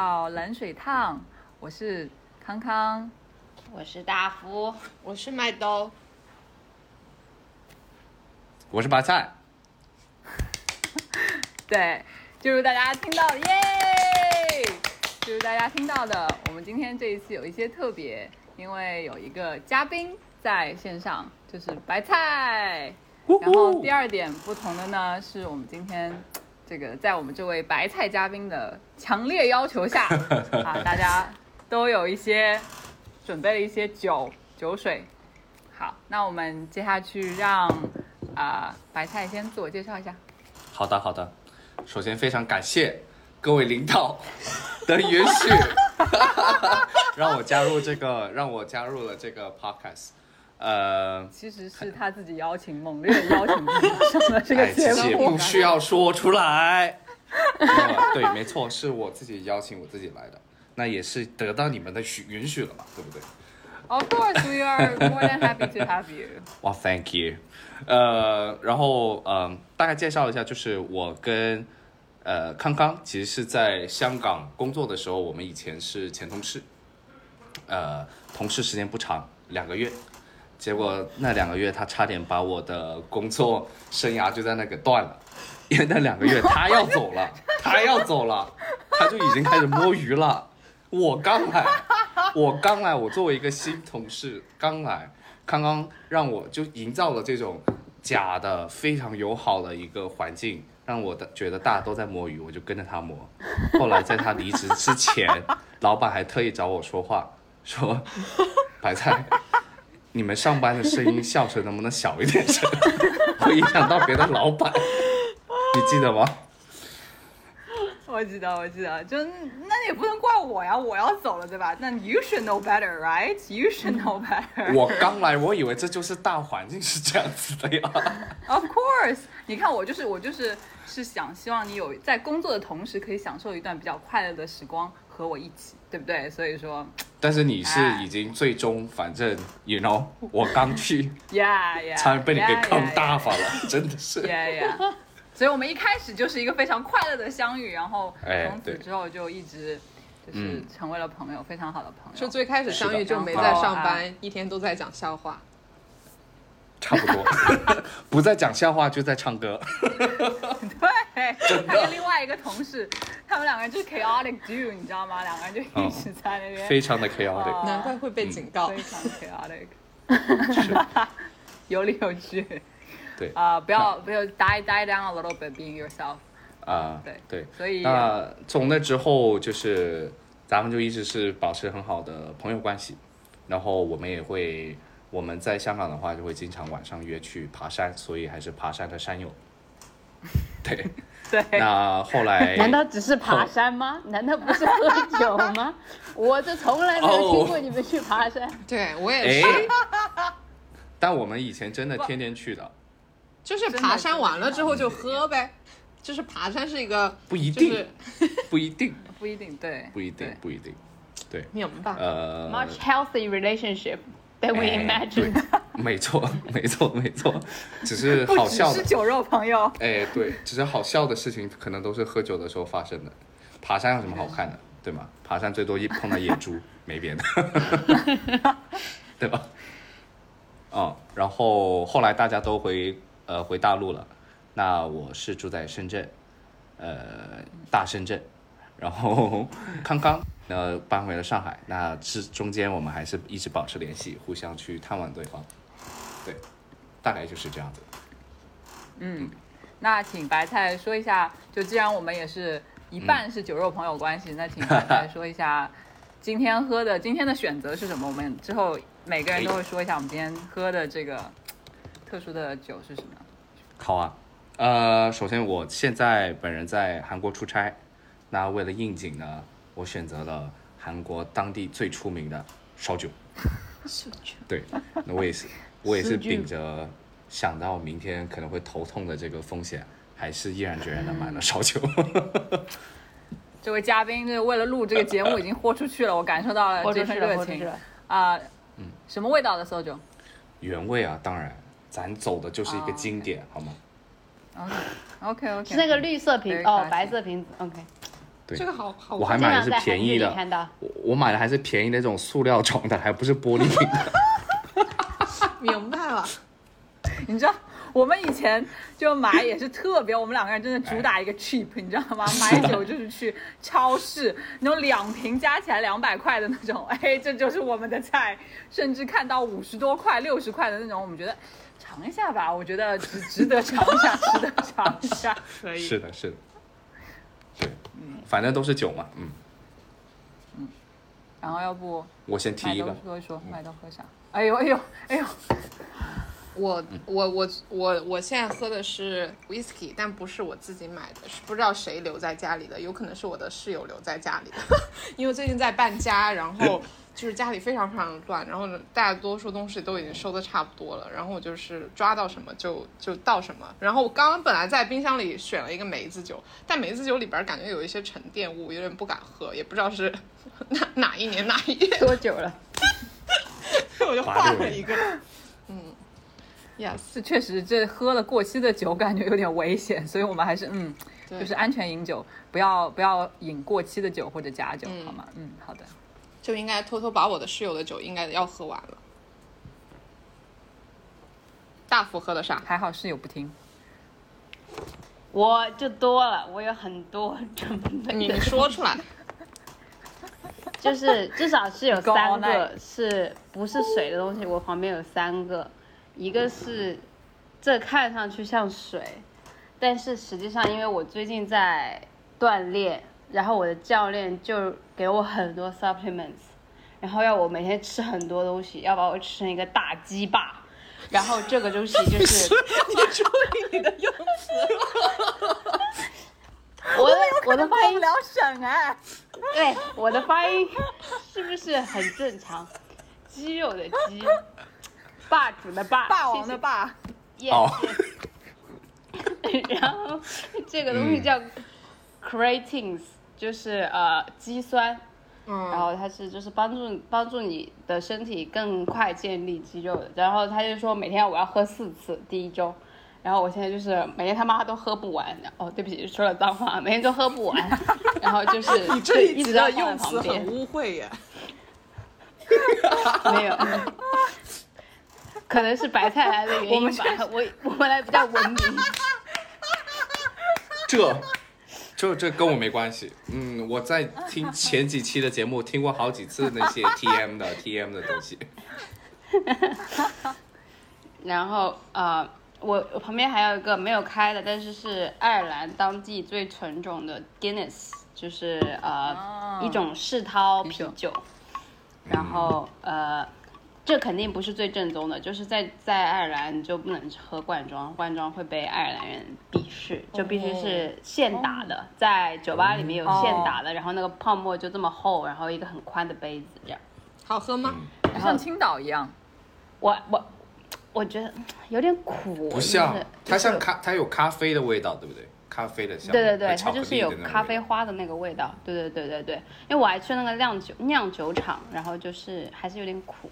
来到冷水烫，我是康康，我是大福，我是麦兜，我是白菜。对，就如大家听到的，耶！就如大家听到的，我们今天这一次有一些特别，因为有一个嘉宾在线上，就是白菜。然后第二点不同的呢，是我们今天这个在我们这位白菜嘉宾的强烈要求下啊，大家都有一些准备了一些酒酒水。好，那我们接下去让啊、白菜先自我介绍一下。好的，好的。首先非常感谢各位领导的允许，让我加入这个，让我加入了这个 podcast。呃，其实是他自己邀请，猛烈邀请自己上了这个哎，节目其实也不。需要说出来。呃 对，没错，是我自己邀请我自己来的，那也是得到你们的许允许了嘛，对不对？Of course, we are more than happy to have you. 哇，Thank you。呃，然后嗯、大概介绍一下，就是我跟呃康康其实是在香港工作的时候，我们以前是前同事，呃，同事时间不长，两个月。结果那两个月，他差点把我的工作生涯就在那给断了，因为那两个月他要走了，他要走了，他就已经开始摸鱼了。我刚来，我刚来，我作为一个新同事刚来，刚刚让我就营造了这种假的非常友好的一个环境，让我的觉得大家都在摸鱼，我就跟着他摸。后来在他离职之前，老板还特意找我说话，说白菜，你们上班的声音 笑声能不能小一点声，会影响到别的老板，你记得吗？我记得，我记得，就那也不能怪我呀，我要走了，对吧？那 you should know better, right? You should know better. 我刚来，我以为这就是大环境是这样子的呀。Of course，你看我就是我就是是想希望你有在工作的同时可以享受一段比较快乐的时光，和我一起，对不对？所以说但是你是已经最终，反正 you know，我刚去，，Yeah Yeah，差点被你给坑大发了，真的是。Yeah Yeah，所以我们一开始就是一个非常快乐的相遇，然后从此之后就一直就是嗯成为了朋友，非常好的朋友。就最开始相遇就没在上班，一天都在讲笑话。差不多，不在讲笑话就在唱歌。对，他跟另外一个同事，他们两个人就是 chaotic duo，你知道吗？两个人就一直在那边，非常的 chaotic，哦难怪会被警告非。常 chaotic，有理有据。对啊、不要不要 die die down a little bit being yourself。啊，对对。所以那从那之后，就是咱们就一直是保持很好的朋友关系，然后我们也会，我们在香港的话就会经常晚上约去爬山，所以还是爬山的山友。对，对，那后来难道只是爬山吗？难道不是喝酒吗？我这从来没有听过你们去爬山。对我也哎是，，但我们以前真的天天去的，就是爬山完了之后就喝呗。就是爬山是一个不一定，不一定，不一定，对，不一定，不一定。对，明白。呃，Much healthy relationship than we 哎 imagined. 对没错，没错，没错，只是好笑的，是酒肉朋友。哎，对，只是好笑的事情，可能都是喝酒的时候发生的。爬山有什么好看的，对吗？爬山最多一碰到野猪，没别的，对吧？哦，然后后来大家都回呃回大陆了，那我是住在深圳，呃大深圳，然后 康康呃搬回了上海，那之中间我们还是一直保持联系，互相去探望对方，对，大概就是这样子。嗯那请白菜说一下，就既然我们也是一半是酒肉朋友关系，那请白菜 说一下今天喝的今天的选择是什么？我们之后每个人都会说一下我们今天喝的这个特殊的酒是什么。好啊，呃，首先我现在本人在韩国出差，那为了应景呢，我选择了韩国当地最出名的烧酒。烧酒。对，那我也是，我也是烧酒秉着想到明天可能会头痛的这个风险，还是毅然决然的买了烧酒。这位嘉宾就为了录这个节目已经豁出去了，我感受到了这份热情。啊、什么味道的烧酒原味啊，当然，咱走的就是一个哦经典，好吗？？OK OK OK，是那个绿色瓶哦白色瓶子。OK，对这个好好我还买的是便宜的。我我买的还是便宜的那种塑料装的，还不是玻璃瓶的。明白了。你知道，我们以前就买也是特别，我们两个人真的主打一个 cheap，你知道吗？买酒就是去超市那种两瓶加起来两百块的那种，哎，这就是我们的菜，甚至看到五十多块、六十块的那种，我们觉得尝一下吧，我觉得值值得尝一下，值得尝一下。可以。是的，是的，对，反正都是酒嘛，嗯。然后要不我先提一个，说一说，买到喝啥？哎呦哎呦哎呦，我我我我我现在喝的是 whisky，但不是我自己买的，是不知道谁留在家里的，有可能是我的室友留在家里的，因为最近在搬家，然后就是家里非常非常的乱，然后呢大多数东西都已经收的差不多了，然后我就是抓到什么就就倒什么，然后我刚刚本来在冰箱里选了一个梅子酒，但梅子酒里边感觉有一些沉淀物，有点不敢喝，也不知道是 哪哪一年哪一月，多久了？我就换了一个，嗯，yes。这确实这喝了过期的酒，感觉有点危险，所以我们还是嗯，就是安全饮酒，不要不要饮过期的酒或者假酒，嗯好吗？嗯，好的。就应该偷偷把我的室友的酒应该要喝完了。大福喝的啥？还好室友不听。我就多了，我有很多准备的。你你说出来。就是至少是有三个是不是水的东西，我旁边有三个，一个是这看上去像水，但是实际上因为我最近在锻炼，然后我的教练就给我很多 supplements，然后要我每天吃很多东西，要把我吃成一个大鸡霸。然后这个东西就是 你注意你的用词。我的我的发音了省哎，对，我的发音是不是很正常？肌肉的肌，霸主的霸，霸王的霸，谢谢。哦。Yes 然后这个东西叫 creatines，、就是呃肌酸，嗯，然后它是就是帮助帮助你的身体更快建立肌肉的。然后他就说每天我要喝四次，第一周。然后我现在就是每天他妈都喝不完，哦，对不起，说了脏话，每天都喝不完，然后就是 你这就一直要放在用词很旁边，污秽耶。没有，可能是白菜来的原因吧，我我本来比较文明，这这这跟我没关系。嗯，我在听 前几期的节目听过好几次那些 TM 的 TM 的东西。然后呃，我我旁边还有一个没有开的，但是是爱尔兰当地最纯种的 Guinness，就是呃、哦一种世涛啤酒。然后呃，这肯定不是最正宗的，就是在在爱尔兰你就不能喝罐装，罐装会被爱尔兰人鄙视，就必须是现打的，在酒吧里面有现打的，然后那个泡沫就这么厚，然后一个很宽的杯子这样。好喝吗？就像青岛一样。我我我觉得有点苦，不像就是，它像咖，它有咖啡的味道，对不对？咖啡的香，对对对，它就是有咖啡花的那个味道。对对对对对，因为我还去那个酿酒酿酒厂，然后就是还是有点苦。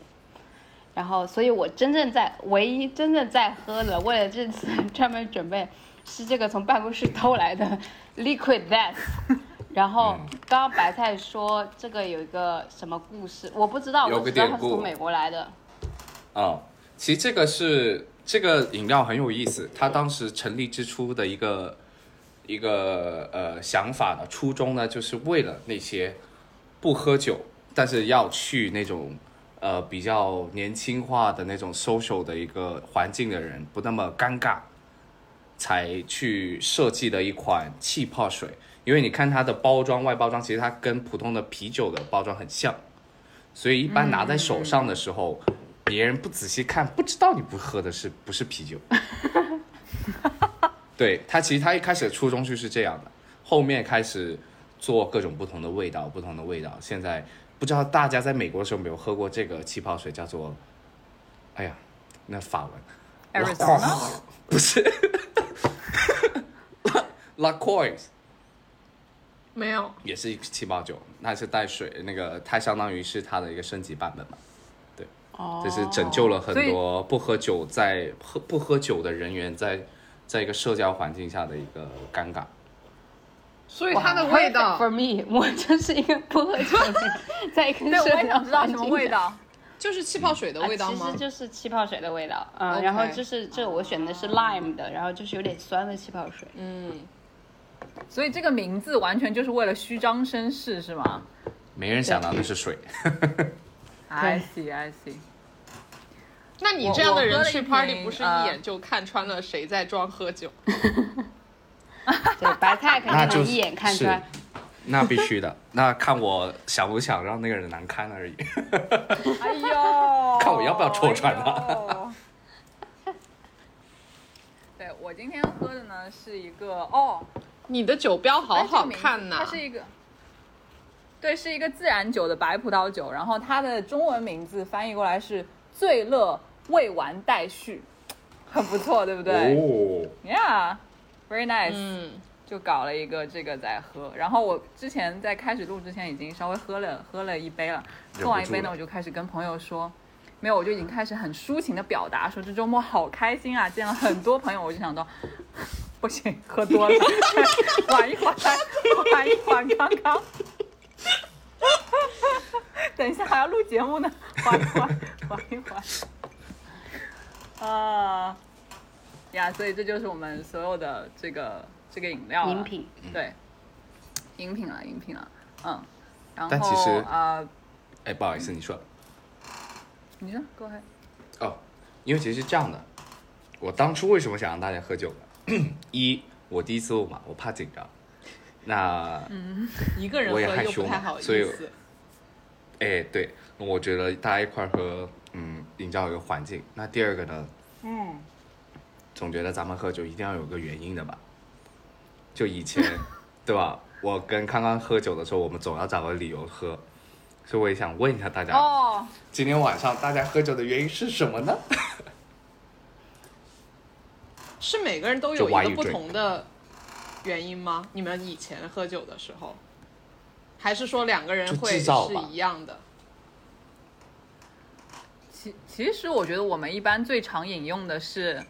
然后，所以我真正在唯一真正在喝的，为了这次专门准备，是这个从办公室偷来的 Liquid Death。然后嗯刚刚白菜说这个有一个什么故事，我不知道，我只知道它是从美国来的。哦、其实这个是这个饮料很有意思，它当时成立之初的一个一个呃想法呢，初衷呢，就是为了那些不喝酒，但是要去那种呃比较年轻化的那种 social 的一个环境的人，不那么尴尬，才去设计的一款气泡水。因为你看它的包装外包装，其实它跟普通的啤酒的包装很像，所以一般拿在手上的时候，别人不仔细看，不知道你不喝的是不是啤酒。对它，其实它一开始的初衷就是这样的，后面开始做各种不同的味道，不同的味道。现在不知道大家在美国的时候有没有喝过这个气泡水，叫做，哎呀，那法文。Arizona 不是，La Croix 没有。也是一个气泡酒，那是带水，那个它相当于是它的一个升级版本嘛。哦，这是拯救了很多不喝酒在喝不喝酒的人员在在一个社交环境下的一个尴尬。所以它的味道 for me，我就是一个不喝酒的，在一个对，我社交也想知道什么味道。就是气泡水的味道吗啊其实？就是气泡水的味道，嗯然后就是这我选的是 lime 的，然后就是有点酸的气泡水。嗯，所以这个名字完全就是为了虚张声势，是吗没人想到那是水。？I see, I see。那你这样的人去 party 不是呃一眼就看穿了谁在装喝酒？对，白菜肯定能一眼看是穿。那必须的，那看我想不想让那个人难堪而已。哎呦，看我要不要戳穿他哎对我今天喝的呢是一个哦，你的酒标好好看呐、它是一个，对，是一个自然酒的白葡萄酒，然后它的中文名字翻译过来是“醉乐未完待续”，很不错，对不对、哦，y e a h very nice。嗯，就搞了一个这个在喝，然后我之前在开始录之前已经稍微喝了喝了一杯了，喝完一杯呢，我就开始跟朋友说，没有，我就已经开始很抒情的表达说这周末好开心啊，见了很多朋友，我就想到 不行，喝多了，缓一缓，缓一缓，刚刚。等一下还要录节目呢，缓一缓，缓一缓。啊，呀，所以这就是我们所有的这个这个饮料饮品，对，饮品了，饮品了，嗯，然后但其实啊，哎，不好意思，你说你说，Go ahead，哦，因为其实是这样的，我当初为什么想让大家喝酒呢？一，我第一次录嘛，我怕紧张。那嗯，一个人我也喝又害羞嘛不太好意所以思。哎，对，我觉得大家一块儿喝，嗯，营造一个环境。那第二个呢，嗯，总觉得咱们喝酒一定要有个原因的吧？就以前，对吧？我跟康康喝酒的时候，我们总要找个理由喝，所以我也想问一下大家，哦，今天晚上大家喝酒的原因是什么呢？是每个人都有一个不同的原因吗？你们以前喝酒的时候，还是说两个人会是一样的？其其实我觉得我们一般最常引用的是，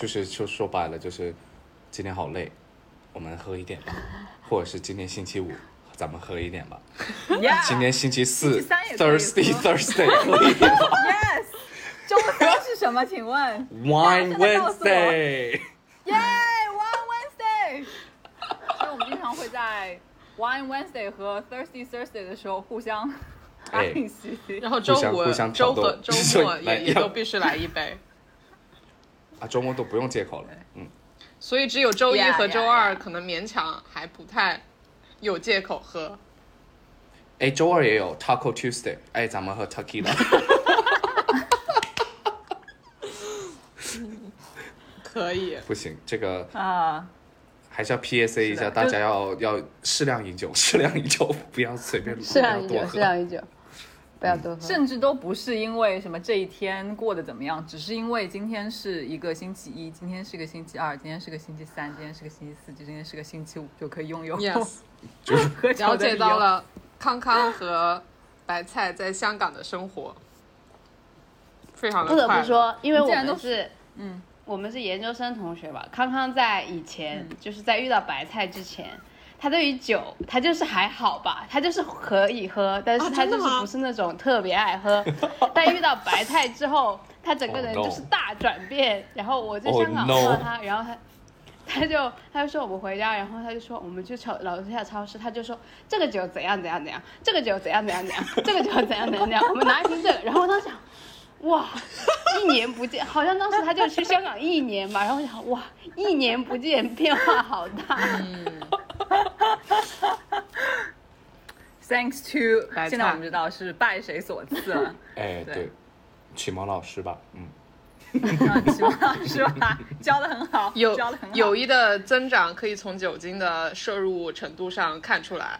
就是就说白了，就是今天好累，我们喝一点吧，或者是今天星期五，咱们喝一点吧。Yeah, 今天星期四，Thursday Thursday 喝一点吧 yes，周三是什么？请问，Wine 大家告诉我 Wednesday。Wednesday。所以我们经常会在 Wine Wednesday 和 Thirsty Thursday 的时候互相哎爱惜。然后周五周和周末也也都必须来一杯，啊，周末都不用借口了。嗯，所以只有周一和周二可能勉强还不太有借口喝。哎，周二也有 Taco Tuesday，哎，咱们喝 Tequila。可以，不行，这个啊，还是要 PSA 一下，大家要要适量饮酒，适量饮酒，不要随便，适量饮酒，不要多喝适量饮酒，不要多喝。甚至都不是因为什么这一天过得怎么样，只是因为今天是一个星期一，今天是个星期二，今天是个星期三，今天是个星期四，今天是个星期五，就可以拥有 Yes，了解。到了康康和白菜在香港的生活，非常的不得快乐。不说，因为我们是，嗯，我们是研究生同学吧。康康在以前，嗯就是在遇到白菜之前，他对于酒，他就是还好吧，他就是可以喝，但是啊他就是不是那种特别爱喝。但遇到白菜之后，他整个人 Oh 就是大转变。然后我在 Oh 香港碰到他，然后他。他就他就说我们回家，然后他就说我们去超楼下超市，他就说这个酒怎样怎样怎样，这个酒怎样怎样怎样，这个酒怎样怎样怎样，我们拿一瓶这个，然后我当时想，哇，一年不见，好像当时他就去香港一年吧，然后我想哇，一年不见变化好大，Thanks to，现在我们知道是拜谁所赐了。哎，对对，启蒙老师吧，嗯，啊，启蒙老师吧，教的很好，有教的很好。友谊的增长可以从酒精的摄入程度上看出来。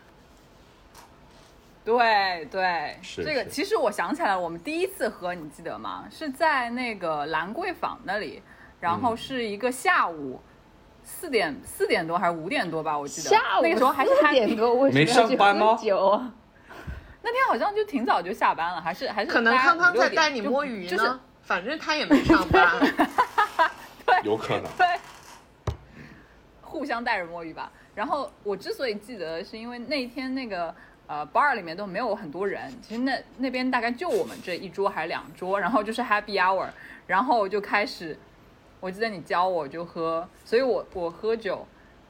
对对，是这个。是其实我想起来了，我们第一次喝，你记得吗？是在那个兰桂坊那里，然后嗯是一个下午四点四点多还是五点多吧，我记得。下午那个时候还是四点多，为什么没要去上班吗喝酒啊？那天好像就挺早就下班了，还是还是可能康康在带你摸鱼呢，就是反正他也没上班。对有可能。对，互相带着摸鱼吧。然后我之所以记得，是因为那天那个呃 bar 里面都没有很多人，其实那那边大概就我们这一桌还是两桌，然后就是 happy hour，然后就开始，我记得你教我就喝，所以我我喝酒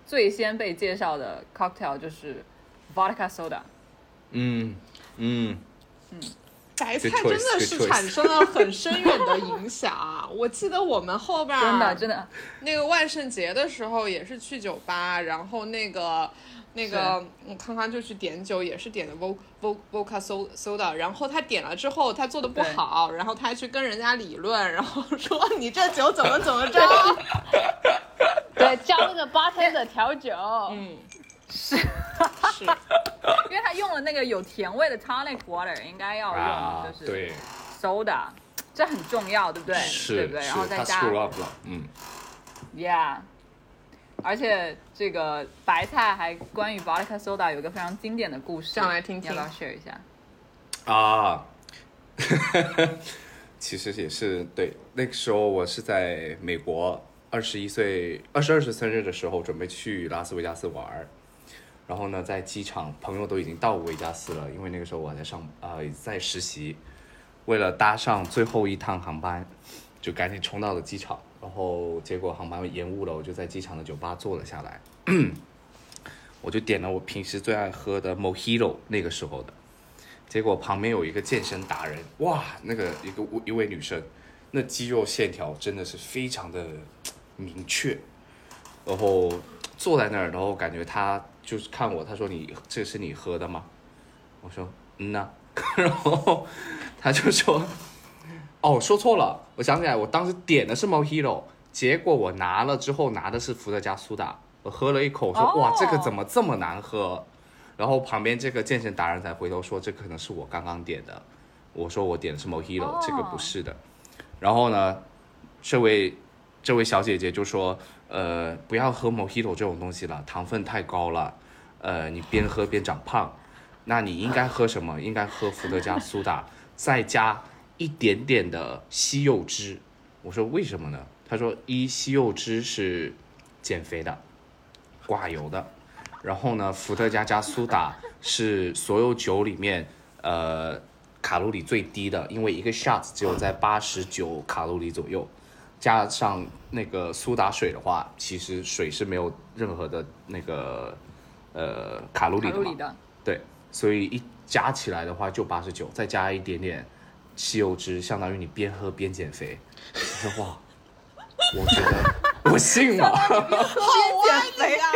最先被介绍的 cocktail 就是 vodka soda。嗯嗯嗯，白菜真的是产生了很深远的影响啊！我记得我们后边儿真的真的，那个万圣节的时候也是去酒吧，然后那个那个我康康就去点酒，也是点的 vo vo vodka so soda，然后他点了之后他做的不好，然后他还去跟人家理论，然后说你这酒怎么怎么 着，对，教那个 bartender 调酒，嗯，是。是。因为他用了那个有甜味的 tonic water，应该要啊用，就是对，soda，这很重要，对不对？对是不对？是然后，再他加 screw up 了，嗯，Yeah，而且这个白菜还关于 vodka soda 有一个非常经典的故事，上来听听要不要 share 一下？啊，其实也是对。那个时候我是在美国，二十一岁、二十二岁生日的时候，准备去拉斯维加斯玩儿。然后呢，在机场，朋友都已经到维加斯了，因为那个时候我还在上呃在实习，为了搭上最后一趟航班，就赶紧冲到了机场。然后结果航班延误了，我就在机场的酒吧坐了下来，我就点了我平时最爱喝的 Mojito，那个时候的。结果旁边有一个健身达人，哇，那个一个一位女生，那肌肉线条真的是非常的明确，然后坐在那儿，然后感觉她就是看我，她说你这是你喝的吗？我说嗯呐，然后她就说哦说错了，我想起来我当时点的是 Mojito，结果我拿了之后拿的是伏特加苏打，我喝了一口，我说、哦哇这个怎么这么难喝？然后旁边这个健身达人才回头说，这可能是我刚刚点的。我说我点的是 Mojito，、哦这个不是的。然后呢，这位这位小姐姐就说，呃，不要喝 Mojito 这种东西了，糖分太高了，呃，你边喝边长胖。那你应该喝什么？应该喝伏特加苏打，再加一点点的西柚汁。我说为什么呢？他说一西柚汁是减肥的，寡油的。然后呢，伏特加加苏打是所有酒里面呃卡路里最低的，因为一个 shot 只有在八十九卡路里左右，加上那个苏打水的话，其实水是没有任何的那个呃卡路里的嘛卡路里，的，对，所以一加起来的话就八十九，再加一点点西柚汁，相当于你边喝边减肥。我说哇，我觉得我信了。好歪呀！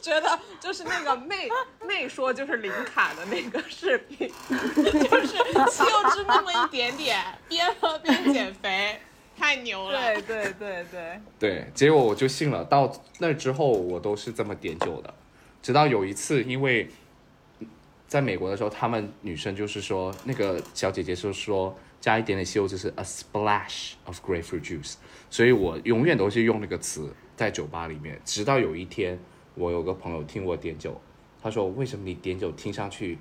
觉得就是那个妹妹说就是零卡的那个视频，就是西柚汁那么一点点，边喝边减肥，太牛了。对对对对，对，结果我就信了。到那之后，我都是这么点酒的。直到有一次，因为在美国的时候，他们女生就是说，那个小姐姐就说加一点点西柚汁是 a splash of grapefruit juice，所以我永远都是用那个词在酒吧里面。直到有一天，我有个朋友听我点酒，他说：“为什么你点酒听上去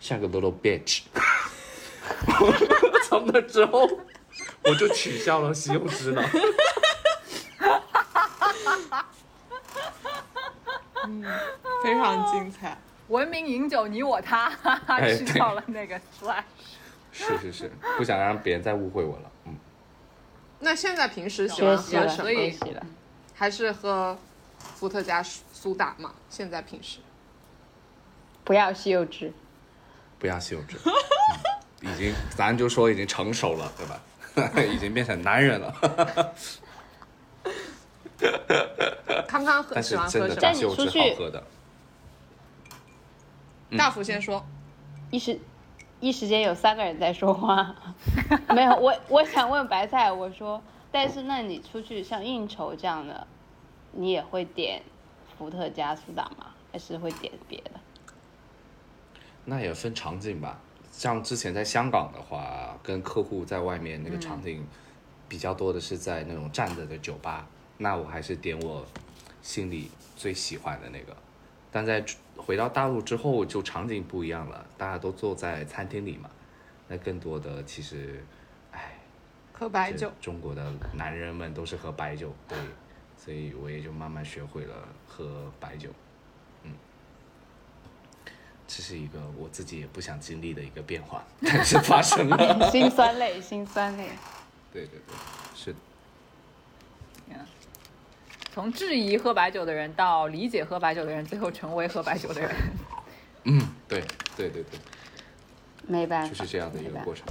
像个 little bitch？” 从那之后，我就取消了西柚汁了。嗯非常精彩。文明饮酒你我他，哈哈，哎吃到了那个 slash。是是是，不想让别人再误会我了。嗯，那现在平时喜学习了，欢喝什么？还是喝伏特加苏打嘛？现在平时不要西柚汁，不要西柚汁，嗯已经咱就说已经成熟了，对吧？已经变成男人了，康康喝但是真的喜欢喝什么？带你加西柚汁出去好喝的。大福先说。一时一时间有三个人在说话，没有我我想问白菜，我说，但是那你出去像应酬这样的，你也会点伏特加苏打吗？还是会点别的？那也分场景吧。像之前在香港的话，跟客户在外面那个场景比较多的是在那种站着的酒吧，那我还是点我心里最喜欢的那个。但在回到大陆之后，就场景不一样了，大家都坐在餐厅里嘛，那更多的其实，哎，喝白酒，中国的男人们都是喝白酒，对，所以我也就慢慢学会了喝白酒，嗯，这是一个我自己也不想经历的一个变化，但是发生了。心酸泪，心酸泪。对对对，是的，从质疑喝白酒的人到理解喝白酒的人，最后成为喝白酒的人。嗯，对对对对，没办法，就是这样的一个过程。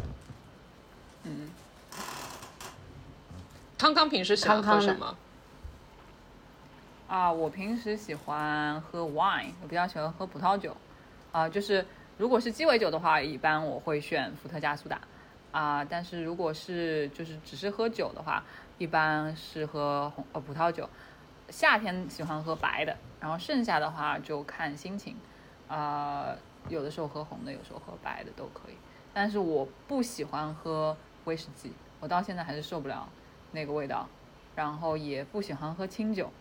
康康平时喜欢喝什么？啊，我平时喜欢喝 wine，我比较喜欢喝葡萄酒。啊，就是如果是鸡尾酒的话，一般我会选伏特加苏打。啊，但是如果是就是只是喝酒的话，一般是喝红呃葡萄酒。夏天喜欢喝白的，然后剩下的话就看心情。啊，有的时候喝红的，有时候喝白的都可以。但是我不喜欢喝威士忌，我到现在还是受不了那个味道。然后也不喜欢喝清酒。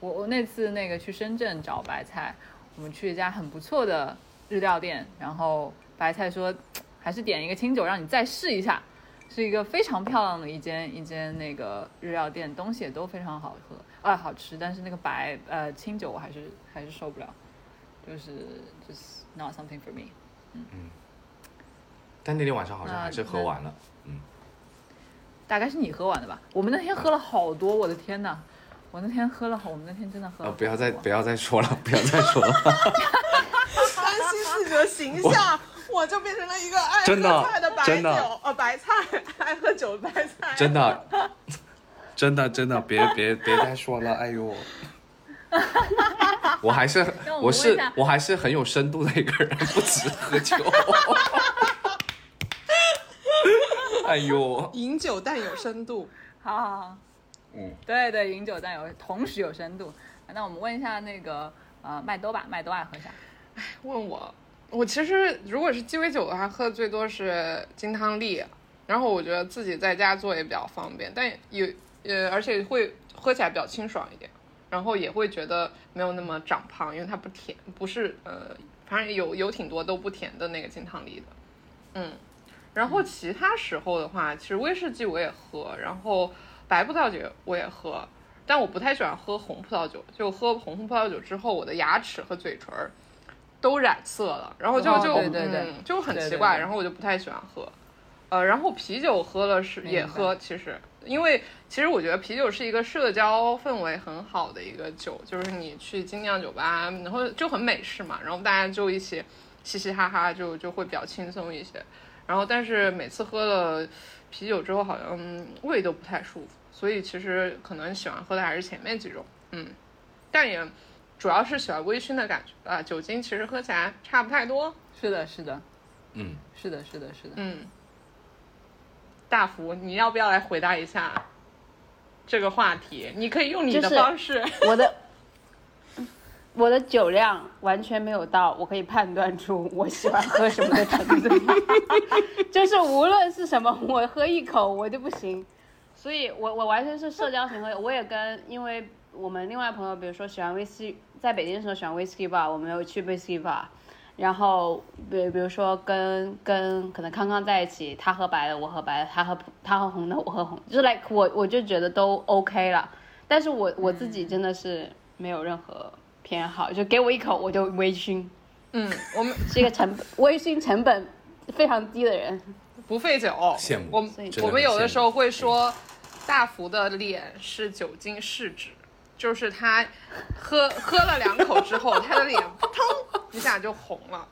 我我那次那个去深圳找白菜，我们去一家很不错的日料店，然后白菜说还是点一个清酒让你再试一下，是一个非常漂亮的一间一间那个日料店，东西也都非常好喝啊好吃，但是那个白呃清酒我还是还是受不了，就是就是 not something for me 嗯。嗯。但那天晚上好像还是喝完了，嗯大概是你喝完的吧？我们那天喝了好多，我的天呐！我那天喝了好，我们那天真的喝了呃，不要再不要再说了，不要再说了，担心自己的形象，我就变成了一个爱喝菜的白酒，呃，白菜，爱喝酒的白菜。真的，真的真的，别别别再说了，哎呦。我还是那我是我还是很有深度的一个人，不止喝酒。哎呦，饮酒但有深度。好好好，嗯，对对，饮酒但有同时有深度。那我们问一下那个呃麦兜吧，麦兜爱喝啥？问我，我其实如果是鸡尾酒的话，喝的最多是金汤力，然后我觉得自己在家做也比较方便，但也呃，而且会喝起来比较清爽一点，然后也会觉得没有那么长胖，因为它不甜，不是呃，反正有有挺多都不甜的那个金汤力的，嗯，然后其他时候的话，其实威士忌我也喝，然后白葡萄酒我也喝。但我不太喜欢喝红葡萄酒，就喝红葡萄酒之后，我的牙齿和嘴唇儿都染色了，然后就哦就对对对嗯、就很对对奇怪，对然后我就不太喜欢喝。呃，然后啤酒喝了是也喝，其实因为其实我觉得啤酒是一个社交氛围很好的一个酒，就是你去精酿酒吧，然后就很美式嘛，然后大家就一起嘻嘻哈哈就，就会比较轻松一些。然后但是每次喝了啤酒之后，好像嗯胃都不太舒服，所以其实可能喜欢喝的还是前面几种，嗯，但也主要是喜欢微醺的感觉啊。酒精其实喝起来差不太多，是的，是的，嗯，是的，是的，是的。嗯。大福，你要不要来回答一下这个话题？你可以用你的方式。我的我的酒量完全没有到我可以判断出我喜欢喝什么的程度，就是无论是什么，我喝一口我就不行。所以我我完全是社交型喝，我也跟因为我们另外朋友，比如说喜欢威士忌，在北京的时候喜欢威士忌 bar，我们有去威士忌 bar，然后比比如说跟跟可能康康在一起，他喝白的，我喝白的，他喝他喝红的，我喝红，就是 like 我我就觉得都 OK 了。但是我我自己真的是没有任何偏好，就给我一口我就微醺，嗯，我们是一个成本微醺成本非常低的人。不费酒。羡慕我们我们有的时候会说，大福的脸是酒精试纸，就是他喝喝了两口之后，他的脸扑通一下就红了。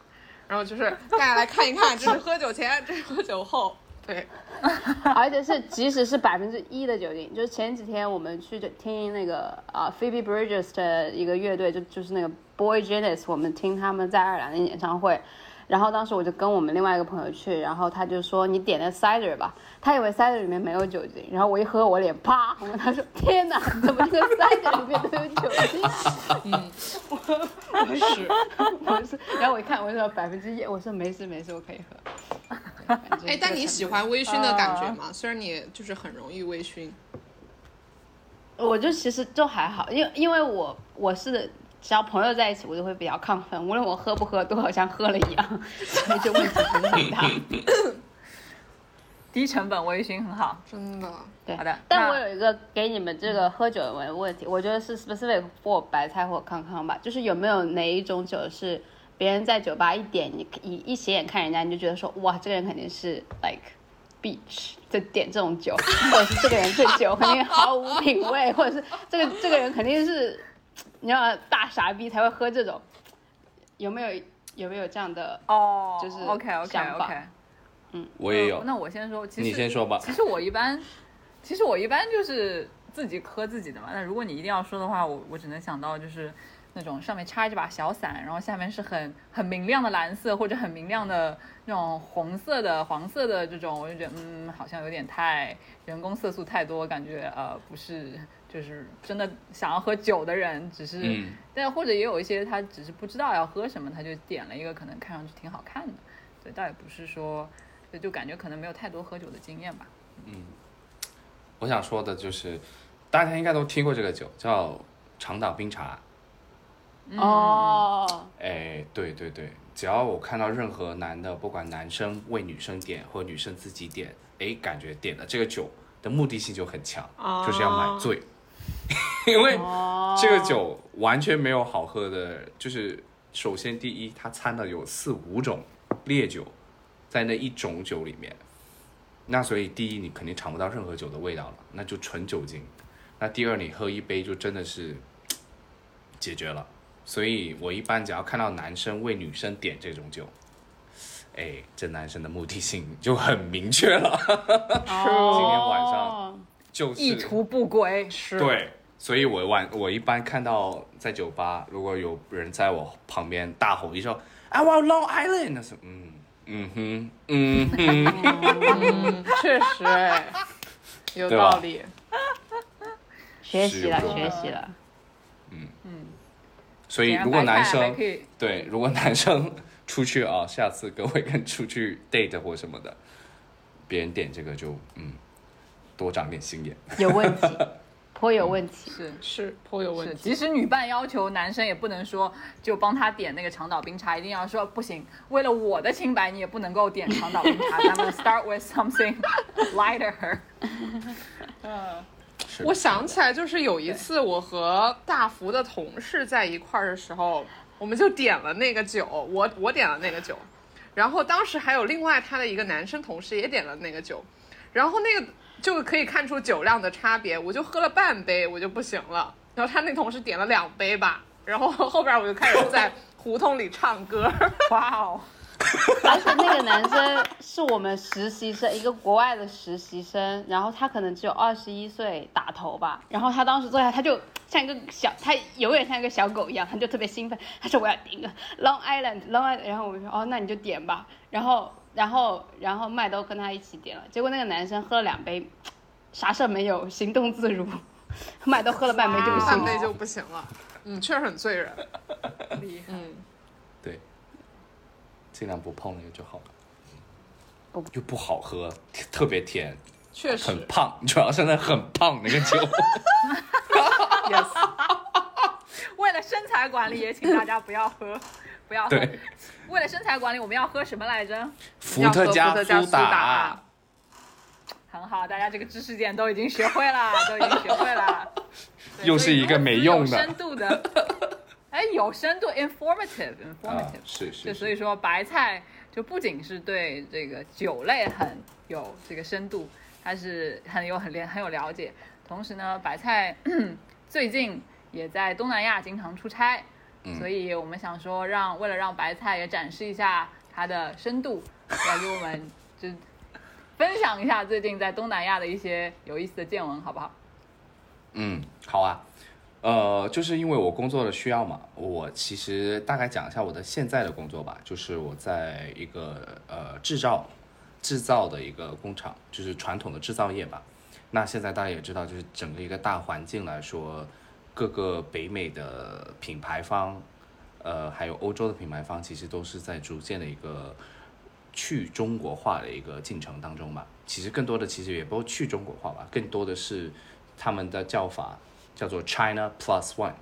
然后就是大家来看一看，这是喝酒前，这是喝酒后。对，而且是即使是百分之一的酒精，就是前几天我们去听那个啊、Phoebe Bridges 的一个乐队，就就是那个 Boy Genius，我们听他们在爱尔兰的演唱会。然后当时我就跟我们另外一个朋友去，然后他就说你点的 cider 吧，他以为 cider 里面没有酒精，然后我一喝我脸啪红，他说天哪，怎么这个 cider 里面都有酒精？嗯 我我是我是，然后我一看我说百分之一，我说没事没事，我可以喝。哎，但你喜欢微醺的感觉吗？虽然你就是很容易微醺。我就其实就还好，因为因为我我是只要朋友在一起，我就会比较亢奋，无论我喝不喝，都好像喝了一样，所以就问题不是很大。低成本微醺很好。真的。对，好的但我有一个给你们这个喝酒的问问题，我觉得是 specific for 白菜或康康吧，就是有没有哪一种酒是别人在酒吧一点，你一一斜眼看人家，你就觉得说哇，这个人肯定是 like beach 就点这种酒，或者是这个人对酒肯定毫无品味，或者是这个这个人肯定是你知道大傻逼才会喝这种，有没有有没有这样的？哦，就是 OK OK OK 嗯。我也有，那我先说，其实你先说吧。其实我一般，其实我一般就是自己喝自己的嘛。那如果你一定要说的话，我我只能想到就是那种上面插着把小伞，然后下面是很很明亮的蓝色或者很明亮的那种红色的、黄色的这种，我就觉得嗯，好像有点太人工色素太多，感觉呃不是就是真的想要喝酒的人，只是、嗯但或者也有一些他只是不知道要喝什么，他就点了一个可能看上去挺好看的，对，倒也不是说。就就感觉可能没有太多喝酒的经验吧。嗯我想说的就是，大家应该都听过这个酒，叫长岛冰茶。哦，哎，对对对，只要我看到任何男的，不管男生为女生点或女生自己点，哎，感觉点的这个酒的目的性就很强，就是要买醉，因为哦。这个酒完全没有好喝的，就是首先第一，它掺了有四五种烈酒在那一种酒里面，那所以第一你肯定尝不到任何酒的味道了，那就纯酒精。那第二，你喝一杯就真的是解决了。所以我一般只要看到男生为女生点这种酒，哎，这男生的目的性就很明确了，今 今天晚上就是意图不轨，是，对，所以我晚我一般看到在酒吧，如果有人在我旁边大吼一声 “I want Long Island”，那是嗯嗯哼嗯哼，确实，哎，有道理。学习了学习了。嗯嗯所以如果男生对，如果男生出去啊，下次各位跟出去 date 或什么的，别人点这个就嗯多长点心眼。有问题，颇有问题。是是。颇有问，题。即使女伴要求男生也不能说就帮他点那个长岛冰茶，一定要说不行，为了我的清白，你也不能够点长岛冰茶，咱们 start with something lighter。嗯，是。我想起来，就是有一次我和大福的同事在一块儿的时候，我们就点了那个酒，我我点了那个酒，然后当时还有另外他的一个男生同事也点了那个酒，然后那个就可以看出酒量的差别，我就喝了半杯我就不行了，然后他那同事点了两杯吧，然后后边我就开始在胡同里唱歌，哇哦，而且那个男生是我们实习生，一个国外的实习生，然后他可能只有二十一岁打头吧，然后他当时坐下，他就像一个小，他永远像一个小狗一样，他就特别兴奋，他说我要点一个 Long Island Long Island，然后我就说哦，那你就点吧，然后然后然后麦兜跟他一起点了，结果那个男生喝了两杯，啥事儿没有，行动自如，麦兜喝了半杯就不行了，半杯就不行了，嗯，确实很醉人，厉害！嗯。对，尽量不碰那个就好了。不又不好喝，特别甜，确实很胖，主要是那很胖那个酒。Yes。为了身材管理，也请大家不要喝，不要喝。对，为了身材管理，我们要喝什么来着？伏特加伏特加苏苏打很好，大家这个知识点都已经学会了，都已经学会了。又是一个没用的深度的。哎，有深度，informative，informative，、啊，是是，就是所以说白菜就不仅是对这个酒类很有这个深度，它是很有很了很有了解。同时呢，白菜 最近也在东南亚经常出差，嗯所以我们想说让为了让白菜也展示一下它的深度，来给我们就分享一下最近在东南亚的一些有意思的见闻，好不好？嗯，好啊。呃，就是因为我工作的需要嘛，我其实大概讲一下我的现在的工作吧，就是我在一个呃制造制造的一个工厂，就是传统的制造业吧。那现在大家也知道，就是整个一个大环境来说，各个北美的品牌方，呃，还有欧洲的品牌方，其实都是在逐渐的一个去中国化的一个进程当中吧。其实更多的其实也不去中国化吧，更多的是他们的叫法叫做 China Plus One，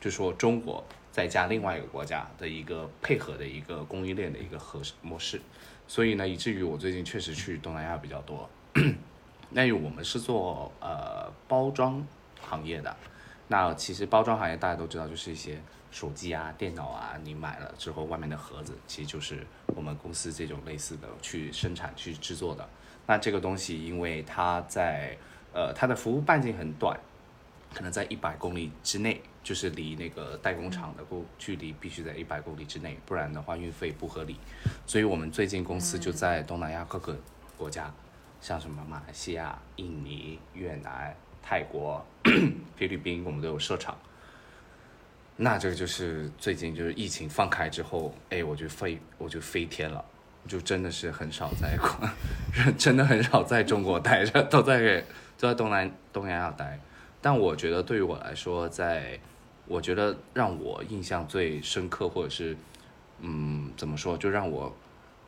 就说中国再加另外一个国家的一个配合的一个供应链的一个合模式。所以呢，以至于我最近确实去东南亚比较多。那我们是做呃包装行业的，那其实包装行业大家都知道，就是一些手机啊、电脑啊，你买了之后外面的盒子，其实就是我们公司这种类似的去生产、去制作的。那这个东西，因为它在呃它的服务半径很短，可能在一百公里之内，就是离那个代工厂的过距离必须在一百公里之内，不然的话运费不合理。所以我们最近公司就在东南亚各个国家，像什么马来西亚、印尼、越南、泰国、菲律宾，我们都有设厂。那这个就是最近就是疫情放开之后，哎，我就飞我就飞天了，就真的是很少在国，真的很少在中国待着，都在都在东南东南亚待。但我觉得对于我来说，在我觉得让我印象最深刻，或者是嗯怎么说，就让我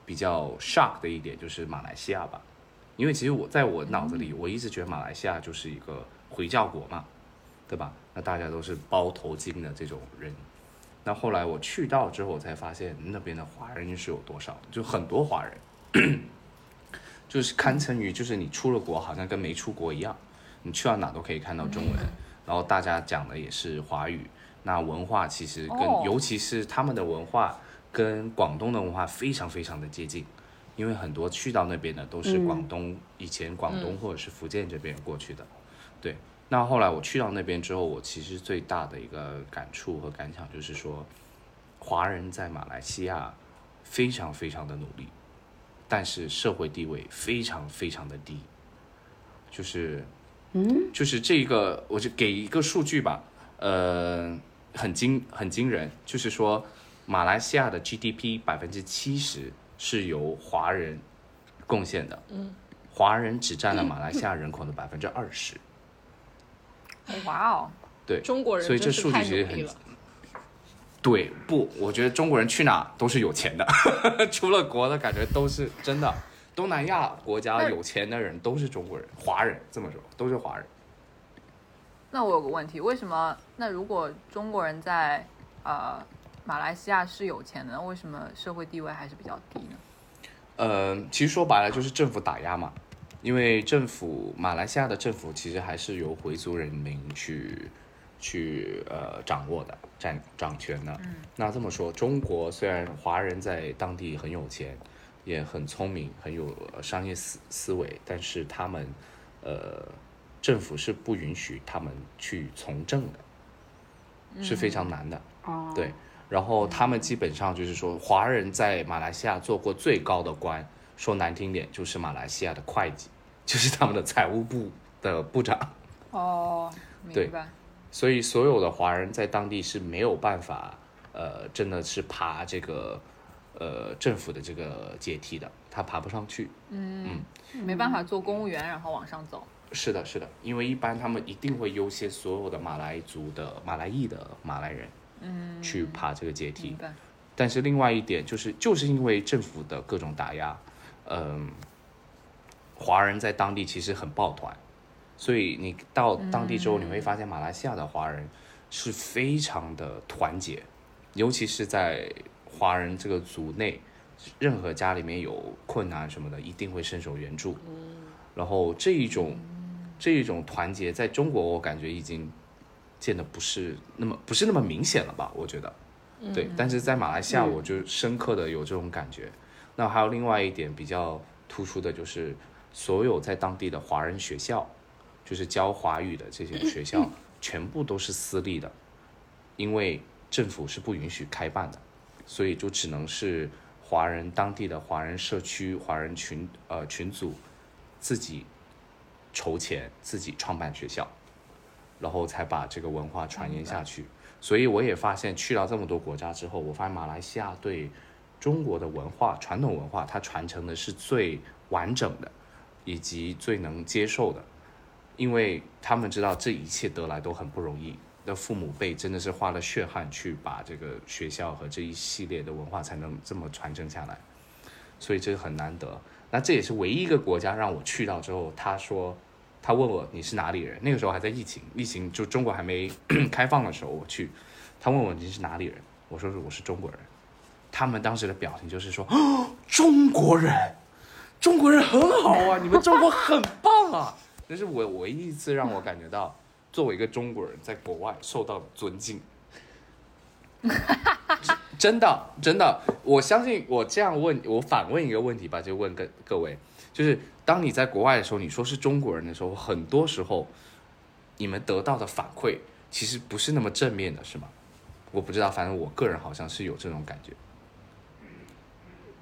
比较 shock 的一点就是马来西亚吧，因为其实我在我脑子里，我一直觉得马来西亚就是一个回教国嘛，对吧？那大家都是包头巾的这种人。那后来我去到之后，我才发现那边的华人是有多少，就很多华人，就是堪称于就是你出了国，好像跟没出国一样。你去到哪都可以看到中文，然后大家讲的也是华语。那文化其实跟，哦尤其是他们的文化跟广东的文化非常非常的接近，因为很多去到那边的都是广东、以前广东或者是福建这边过去的。对，那后来我去到那边之后，我其实最大的一个感触和感想就是说，华人在马来西亚非常非常的努力，但是社会地位非常非常的低，就是。嗯就是这个，我就给一个数据吧，呃，很惊很惊人，就是说，马来西亚的 GDP 百分之七十是由华人贡献的，嗯，华人只占了马来西亚人口的百分之二十，哇哦，对，中国人所以这数据其实很。对，不，我觉得中国人去哪都是有钱的，出了国的感觉都是真的。东南亚国家有钱的人都是中国人，华人这么说都是华人。那我有个问题，为什么？那如果中国人在呃马来西亚是有钱的，那为什么社会地位还是比较低呢？呃，其实说白了就是政府打压嘛，因为政府马来西亚的政府其实还是由回族人民去去呃掌握的，掌掌权的。嗯，那这么说，中国虽然华人在当地很有钱，也很聪明，很有呃商业思思维，但是他们呃政府是不允许他们去从政的，是非常难的。哦，对，然后他们基本上就是说，华人在马来西亚做过最高的官，说难听点就是马来西亚的会计，就是他们的财务部的部长。哦，对明白。所以所有的华人在当地是没有办法，呃，真的是爬这个呃政府的这个阶梯的，他爬不上去。嗯没办法做公务员，然后往上走。是的，是的，因为一般他们一定会优先所有的马来族的马来裔的马来人，嗯，去爬这个阶梯。但是另外一点就是，就是因为政府的各种打压，嗯，华人在当地其实很抱团，所以你到当地之后，你会发现马来西亚的华人是非常的团结，尤其是在华人这个族内，任何家里面有困难什么的，一定会伸手援助。然后这一种这一种团结，在中国我感觉已经见的不是那么不是那么明显了吧？我觉得。对，但是在马来西亚，我就深刻的有这种感觉。那还有另外一点比较突出的就是，所有在当地的华人学校，就是教华语的这些学校，全部都是私立的，因为政府是不允许开办的，所以就只能是华人当地的华人社区、华人群呃群组自己筹钱，自己创办学校，然后才把这个文化传延下去。所以我也发现，去到这么多国家之后，我发现马来西亚对中国的文化、传统文化，它传承的是最完整的，以及最能接受的，因为他们知道这一切得来都很不容易。那父母辈真的是花了血汗去把这个学校和这一系列的文化才能这么传承下来，所以这个很难得。那这也是唯一一个国家让我去到之后，他说他问我你是哪里人，那个时候还在疫情，疫情就中国还没 开放的时候我去，他问我你是哪里人，我说是我是中国人，他们当时的表情就是说，哦，中国人，中国人很好啊，你们中国很棒啊，这是我唯一一次让我感觉到，作为一个中国人在国外受到尊敬。真的，真的，我相信我这样问，我反问一个问题吧，就问各各位，就是当你在国外的时候，你说是中国人的时候，很多时候你们得到的反馈其实不是那么正面的，是吗？我不知道，反正我个人好像是有这种感觉。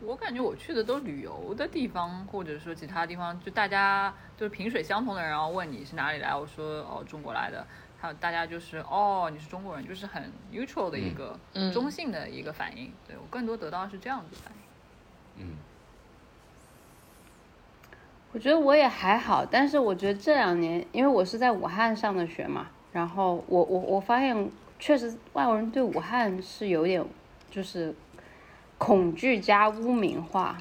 我感觉我去的都旅游的地方，或者说其他地方，就大家就是萍水相逢的人，然后问你是哪里来，我说哦中国来的，还有大家就是哦你是中国人，就是很 neutral 的一个、嗯中性的一个反应。对我更多得到的是这样子的反应。嗯，我觉得我也还好，但是我觉得这两年，因为我是在武汉上的学嘛，然后我我我发现，确实外国人对武汉是有点就是恐惧加污名化。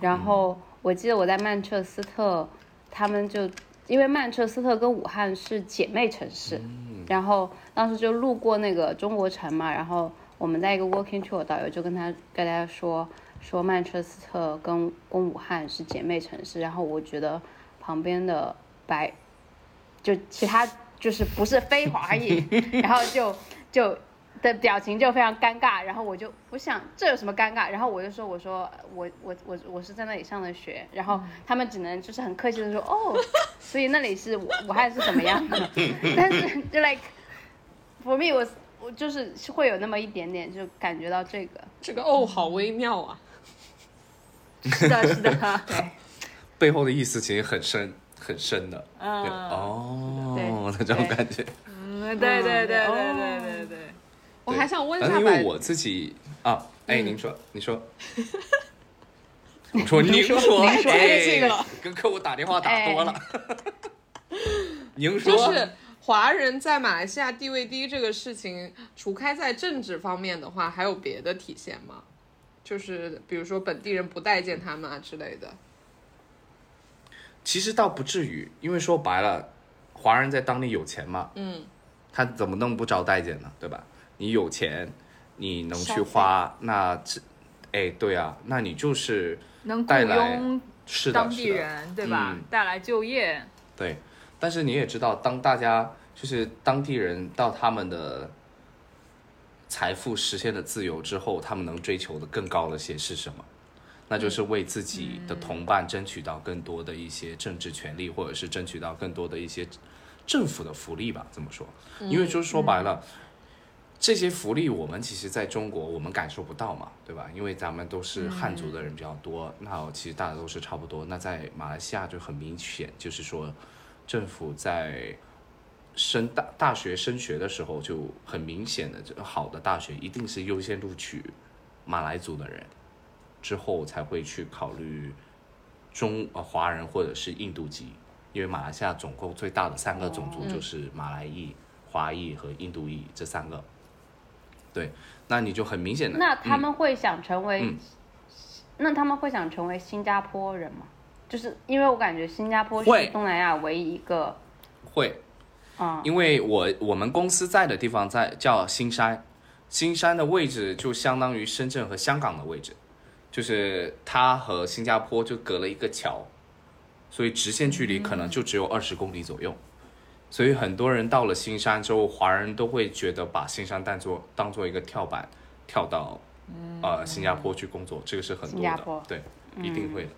然后我记得我在曼彻斯特，他们就因为曼彻斯特跟武汉是姐妹城市，然后当时就路过那个中国城嘛，然后我们在一个 walking tour，导游就跟他跟大家说说曼彻斯特跟跟武汉是姐妹城市，然后我觉得旁边的白就其他就是不是非华裔，然后就就的表情就非常尴尬，然后我就我想这有什么尴尬，然后我就说我说我我我我是在那里上的学，然后他们只能就是很客气的说哦，所以那里是武武汉是什么样的，但是就 like for me 我我就是会有那么一点点就感觉到这个，这个哦，好微妙啊！是的，是的，对。背后的意思其实很深很深的。嗯对哦，对的这种感觉。嗯，对对对对哦对对对。我还想问一下因为我自己啊，哎，您说，你说。我说您说，您说哎这个跟客户打电话打多了。您说就说，是华人在马来西亚地位低这个事情，除开在政治方面的话，还有别的体现吗？就是比如说本地人不待见他们啊之类的。其实倒不至于，因为说白了，华人在当地有钱嘛，嗯，他怎么能不招待见呢？对吧？你有钱，你能去花，那这，哎，对啊，那你就是能雇带来佣是的，当地人，对吧？嗯带来就业，对，但是你也知道，当大家就是当地人到他们的财富实现了自由之后，他们能追求的更高的些是什么？那就是为自己的同伴争取到更多的一些政治权利，或者是争取到更多的一些政府的福利吧。这么说，因为就是说白了。这些福利我们其实在中国我们感受不到嘛，对吧？因为咱们都是汉族的人比较多，那其实大家都是差不多。那在马来西亚就很明显，就是说政府在升大大学升学的时候就很明显的，这个好的大学一定是优先录取马来族的人，之后才会去考虑中呃华人或者是印度籍，因为马来西亚总共最大的三个种族就是马来裔、华裔和印度裔这三个。对，那你就很明显的，那他嗯们会想成为，嗯。那他们会想成为新加坡人吗？就是因为我感觉新加坡是东南亚唯一一个，会，嗯，因为我我们公司在的地方在叫新山，新山的位置就相当于深圳和香港的位置，就是它和新加坡就隔了一个桥，所以直线距离可能就只有二十公里左右。所以很多人到了新山之后，华人都会觉得把新山当做当做一个跳板，跳到呃新加坡去工作，这个是很多的。对，一定会的。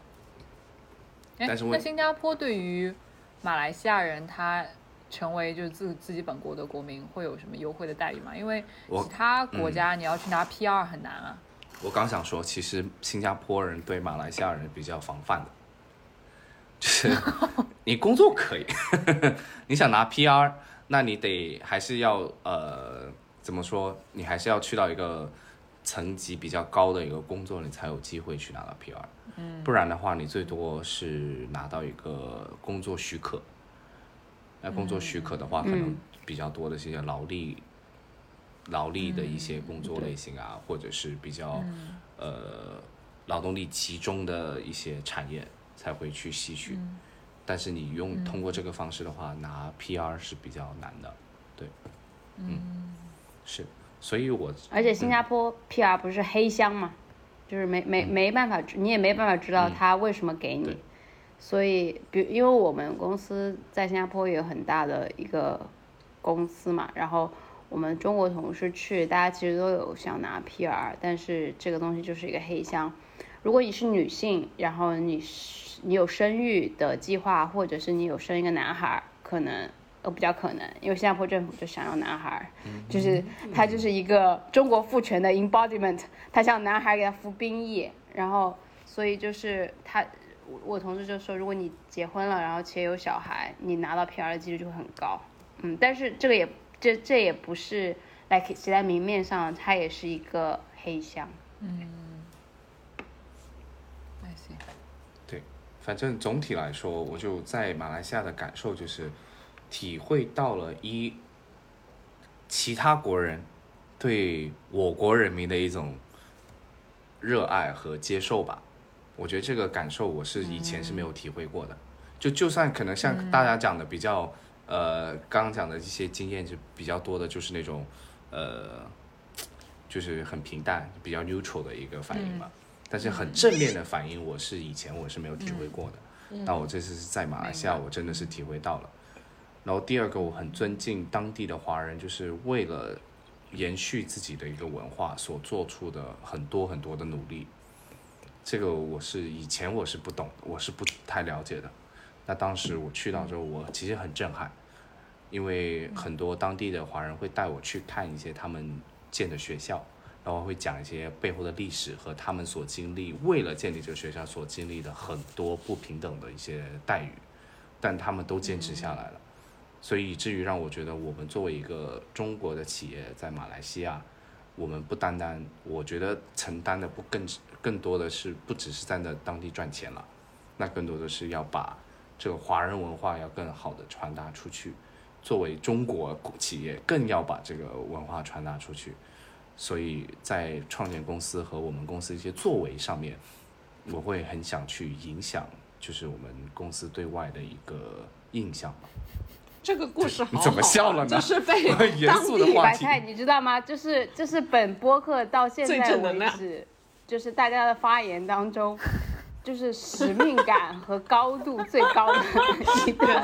哎但是，问那新加坡对于马来西亚人，他成为就是自自己本国的国民，会有什么优惠的待遇吗？因为其他国家你要去拿 PR 很难啊。我刚想说，其实新加坡人对马来西亚人比较防范的，就是 你工作可以，你想拿 PR，那你得还是要呃怎么说？你还是要去到一个层级比较高的一个工作，你才有机会去拿到 PR。嗯，不然的话，你最多是拿到一个工作许可。那工作许可的话，可能比较多的是一些劳力劳力的一些工作类型啊，或者是比较、呃劳动力集中的一些产业才会去吸取。但是你用通过这个方式的话，拿 PR 是比较难的，对，嗯，是，所以我而且新加坡 PR 不是黑箱嘛，就是没没没办法，你也没办法知道他为什么给你。对所以，比因为我们公司在新加坡也有很大的一个公司嘛，然后我们中国同事去，大家其实都有想拿 PR，但是这个东西就是一个黑箱。如果你是女性，然后你是你有生育的计划，或者是你有生一个男孩儿，可能呃比较可能，因为新加坡政府就想要男孩儿，就是他就是一个中国父权的 embodiment，他想男孩儿给他服兵役，然后所以就是他，我我同事就说，如果你结婚了，然后且有小孩，你拿到 PR 的几率就会很高，嗯，但是这个也这这也不是 like 写在明面上，它也是一个黑箱。I see 反正总体来说，我就在马来西亚的感受就是，体会到了一其他国人对我国人民的一种热爱和接受吧。我觉得这个感受我是以前是没有体会过的。就就算可能像大家讲的比较，呃，刚刚讲的一些经验就比较多的，就是那种，呃，就是很平淡、比较 neutral 的一个反应吧。但是很正面的反应，我是以前我是没有体会过的。那我这次是在马来西亚，我真的是体会到了。然后第二个，我很尊敬当地的华人，就是为了延续自己的一个文化所做出的很多很多的努力。这个我是以前我是不懂，我是不太了解的。那当时我去到之后，我其实很震撼，因为很多当地的华人会带我去看一些他们建的学校，然后会讲一些背后的历史和他们所经历，为了建立这个学校所经历的很多不平等的一些待遇，但他们都坚持下来了，所以以至于让我觉得，我们作为一个中国的企业在马来西亚，我们不单单，我觉得承担的不更更多的是不只是在那当地赚钱了，那更多的是要把这个华人文化要更好的传达出去，作为中国企业更要把这个文化传达出去。所以在创建公司和我们公司一些作为上面，我会很想去影响，就是我们公司对外的一个印象吧。这个故事好好啊你怎么笑了呢就是被很 严肃的当地白菜，你知道吗？就是就是本播客到现在为止，就是大家的发言当中，就是使命感和高度最高的一段。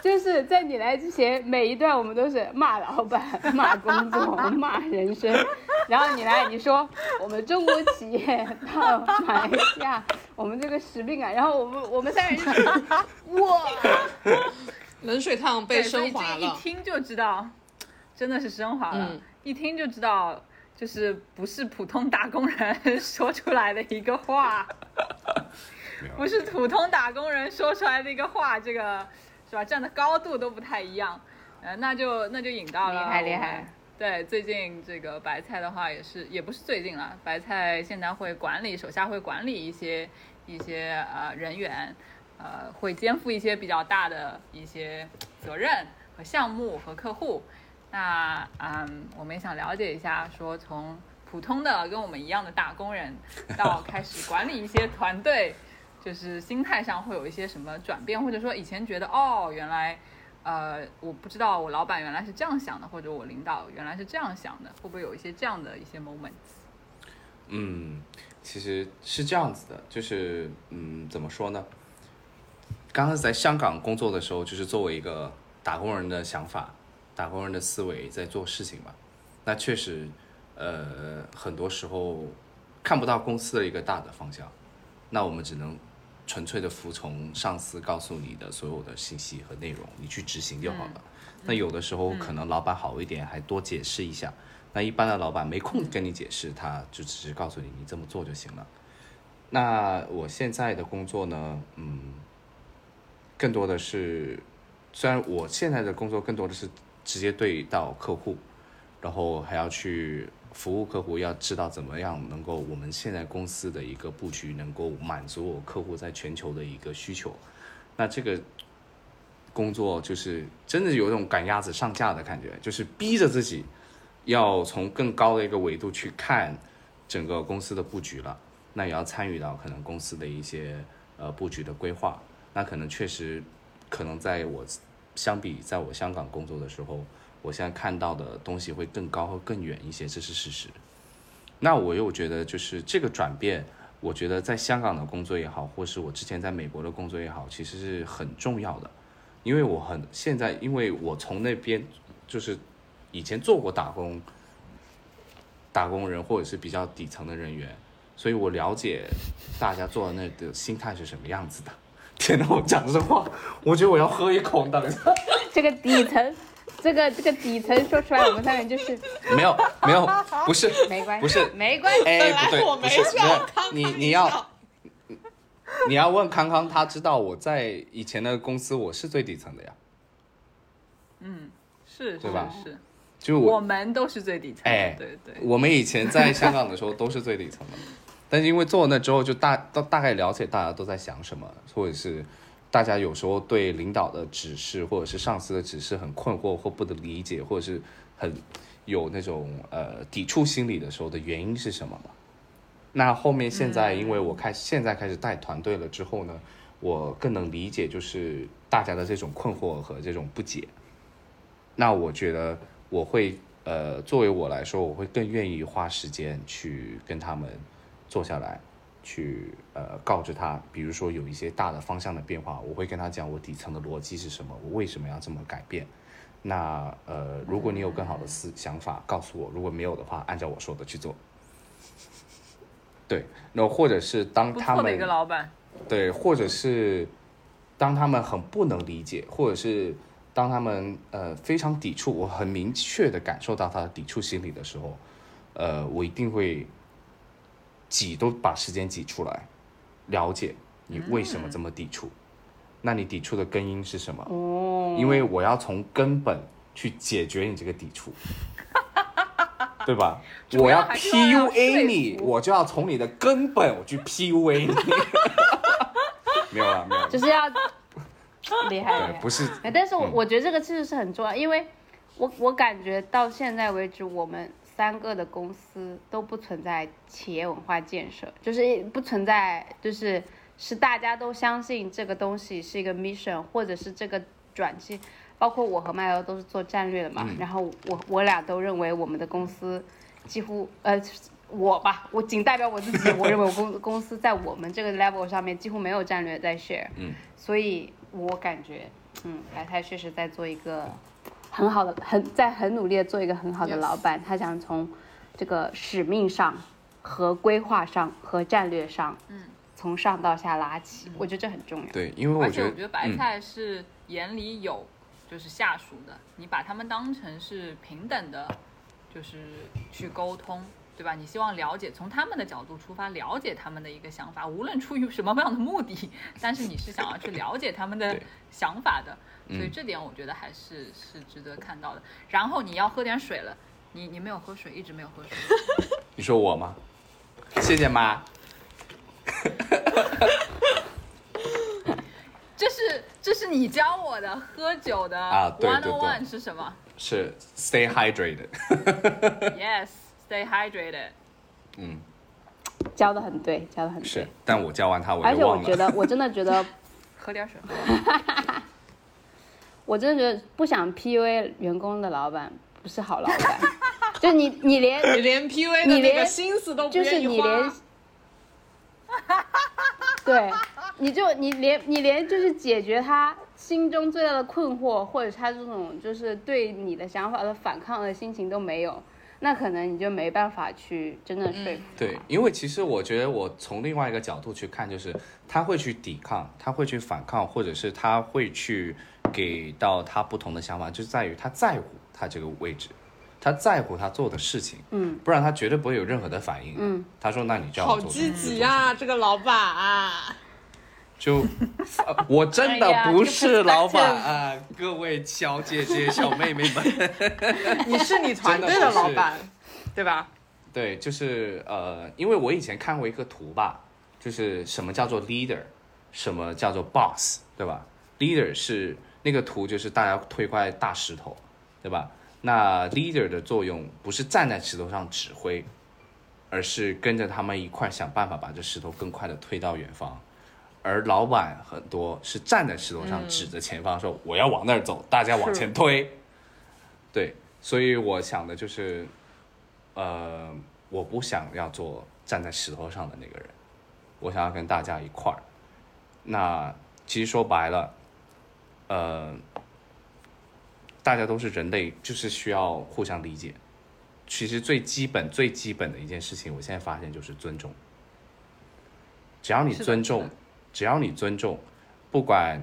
就是在你来之前，每一段我们都是骂老板、骂工作、骂人生，然后你来，你说我们中国企业到马来西亚，我们这个使命感，然后我们我们三个人就是 哇，冷水烫被升华了一。听就知道，真的是升华了，嗯一听就知道，就是不是普通打工人 说出来的一个话，不是普通打工人说出来的一个话，这个是吧？站的高度都不太一样，呃，那就那就引到了厉害厉害。对，最近这个白菜的话也是，也不是最近了，白菜现在会管理手下会管理一些一些呃人员，呃，会肩负一些比较大的一些责任和项目和客户。那嗯，我们也想了解一下，说从普通的跟我们一样的打工人，到开始管理一些团队，就是心态上会有一些什么转变，或者说以前觉得哦，原来呃，我不知道我老板原来是这样想的，或者我领导原来是这样想的，会不会有一些这样的一些 moments？嗯，其实是这样子的，就是嗯，怎么说呢？刚刚在香港工作的时候，就是作为一个打工人的想法、打工人的思维在做事情嘛。那确实，呃，很多时候看不到公司的一个大的方向，那我们只能纯粹的服从上司告诉你的所有的信息和内容，你去执行就好了。那有的时候可能老板好一点，还多解释一下。那一般的老板没空跟你解释，他就只是告诉你你这么做就行了。那我现在的工作呢，嗯，更多的是，虽然我现在的工作更多的是直接对到客户，然后还要去服务客户，要知道怎么样能够我们现在公司的一个布局能够满足我客户在全球的一个需求。那这个工作就是真的有一种赶鸭子上架的感觉，就是逼着自己要从更高的一个维度去看整个公司的布局了。那也要参与到可能公司的一些呃布局的规划。那可能确实，可能在我相比在我香港工作的时候，我现在看到的东西会更高和更远一些，这是事实。那我又觉得就是这个转变，我觉得在香港的工作也好，或是我之前在美国的工作也好，其实是很重要的，因为我很现在，因为我从那边就是以前做过打工，打工人或者是比较底层的人员，所以我了解大家做的那的心态是什么样子的。天哪，我讲这话，我觉得我要喝一口，等一下。这个底层，这个这个底层说出来，我们三人就是 没有没有，不是没关系，不是没关系。哎，不对，我没不是，你你要你要问康康，他知道我在以前的公司我是最底层的呀，嗯，是对吧是是，就我我们都是最底层的，哎对对。我们以前在香港的时候都是最底层的，但是因为做了那之后，就大大大概了解大家都在想什么，或者是大家有时候对领导的指示或者是上司的指示很困惑或不能理解，或者是很有那种呃抵触心理的时候的原因是什么嘛？那后面现在因为我开始现在开始带团队了之后呢，我更能理解就是大家的这种困惑和这种不解。那我觉得我会呃，作为我来说，我会更愿意花时间去跟他们坐下来，去呃告知他，比如说有一些大的方向的变化，我会跟他讲我底层的逻辑是什么，我为什么要这么改变。那呃，如果你有更好的思想法，告诉我；如果没有的话，按照我说的去做。对，那或者是当他们个老板，对，或者是当他们很不能理解，或者是当他们呃非常抵触，我很明确的感受到他的抵触心理的时候，呃，我一定会挤都把时间挤出来，了解你为什么这么抵触，那你抵触的根因是什么？哦，因为我要从根本去解决你这个抵触，对吧？主我要 PUA 你，我就要从你的根本我去 PUA 你。没有了，没有了。就是要厉害对，不是，哎但是我嗯我觉得这个其实是很重要，因为我我感觉到现在为止，我们三个的公司都不存在企业文化建设，就是不存在就是是大家都相信这个东西是一个 mission，或者是这个转机，包括我和麦欧都是做战略的嘛，然后我我俩都认为我们的公司几乎呃。我吧，我仅代表我自己。我认为我公公司在我们这个 level 上面几乎没有战略在 share，嗯，所以我感觉，嗯，白菜确实在做一个很好的，很在很努力的做一个很好的老板。他想从这个使命上和规划上和战略上，嗯，从上到下拉起，我觉得这很重要。对，因为我而且觉得，我觉得白嗯，菜是眼里有就是下属的，你把他们当成是平等的，就是去沟通，对吧？你希望了解，从他们的角度出发，了解他们的一个想法，无论出于什么样的目的，但是你是想要去了解他们的想法的，所以嗯这点我觉得还是是值得看到的。然后你要喝点水了，你你没有喝水，一直没有喝水。你说我吗？谢谢妈。这是这是你教我的喝酒的啊对 one 对 on 对 one 是什么是 stay hydrated。？Yes，stay hydrated。嗯，教的很对，教的很对是。，但我教完他我而且。我觉得，我真的觉得，喝点水。我真的觉得不想 PUA 员工的老板不是好老板。就你，你连你连 PUA 的你连那个心思都不就是愿意花你连，对，你就你连你连就是解决他心中最大的困惑，或者他这种就是对你的想法的反抗的心情都没有，那可能你就没办法去真的说服他。对，因为其实我觉得我从另外一个角度去看，就是他会去抵抗，他会去反抗，或者是他会去给到他不同的想法，就在于他在乎他这个位置，他在乎他做的事情，嗯，不然他绝对不会有任何的反应。嗯，他说：“那你叫我做好积极呀、这个老板、啊。就、呃 我真的不是老板啊，各位小姐姐、小妹妹们。你是你团队的老板，对吧？对，就是呃，因为我以前看过一个图吧，就是什么叫做 leader，什么叫做 boss，对吧？leader 是那个图，就是大家推块大石头，对吧？那 leader 的作用不是站在石头上指挥，而是跟着他们一块想办法把这石头更快的推到远方。而老板很多是站在石头上指着前方说：“我要往那儿走，大家往前推。”对，所以我想的就是，呃，我不想要做站在石头上的那个人，我想要跟大家一块儿。那其实说白了，呃，大家都是人类，就是需要互相理解。其实最基本、最基本的一件事情，我现在发现就是尊重。只要你尊重只要你尊重，不管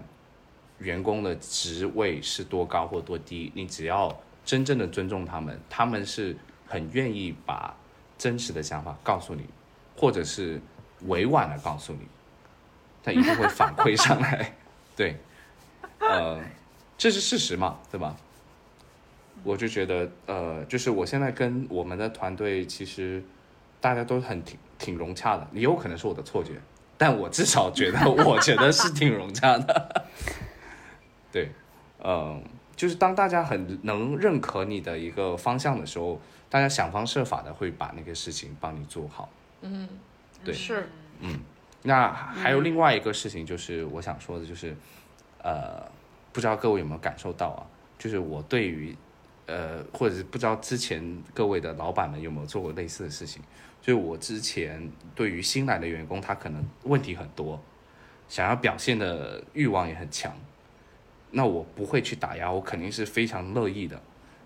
员工的职位是多高或多低，你只要真正的尊重他们，他们是很愿意把真实的想法告诉你，或者是委婉的告诉你，他一定会反馈上来。对，呃，这是事实嘛，对吧？我就觉得，呃，就是我现在跟我们的团队，其实大家都很挺挺融洽的，也有可能是我的错觉，但我至少觉得，我觉得是挺融洽的。对，嗯、就是当大家很能认可你的一个方向的时候，大家想方设法的会把那个事情帮你做好。嗯，对是，嗯那还有另外一个事情，就是我想说的，就是，呃，不知道各位有没有感受到啊？就是我对于，呃，或者是不知道之前各位的老板们有没有做过类似的事情？就是我之前对于新来的员工，他可能问题很多，想要表现的欲望也很强，那我不会去打压，我肯定是非常乐意的。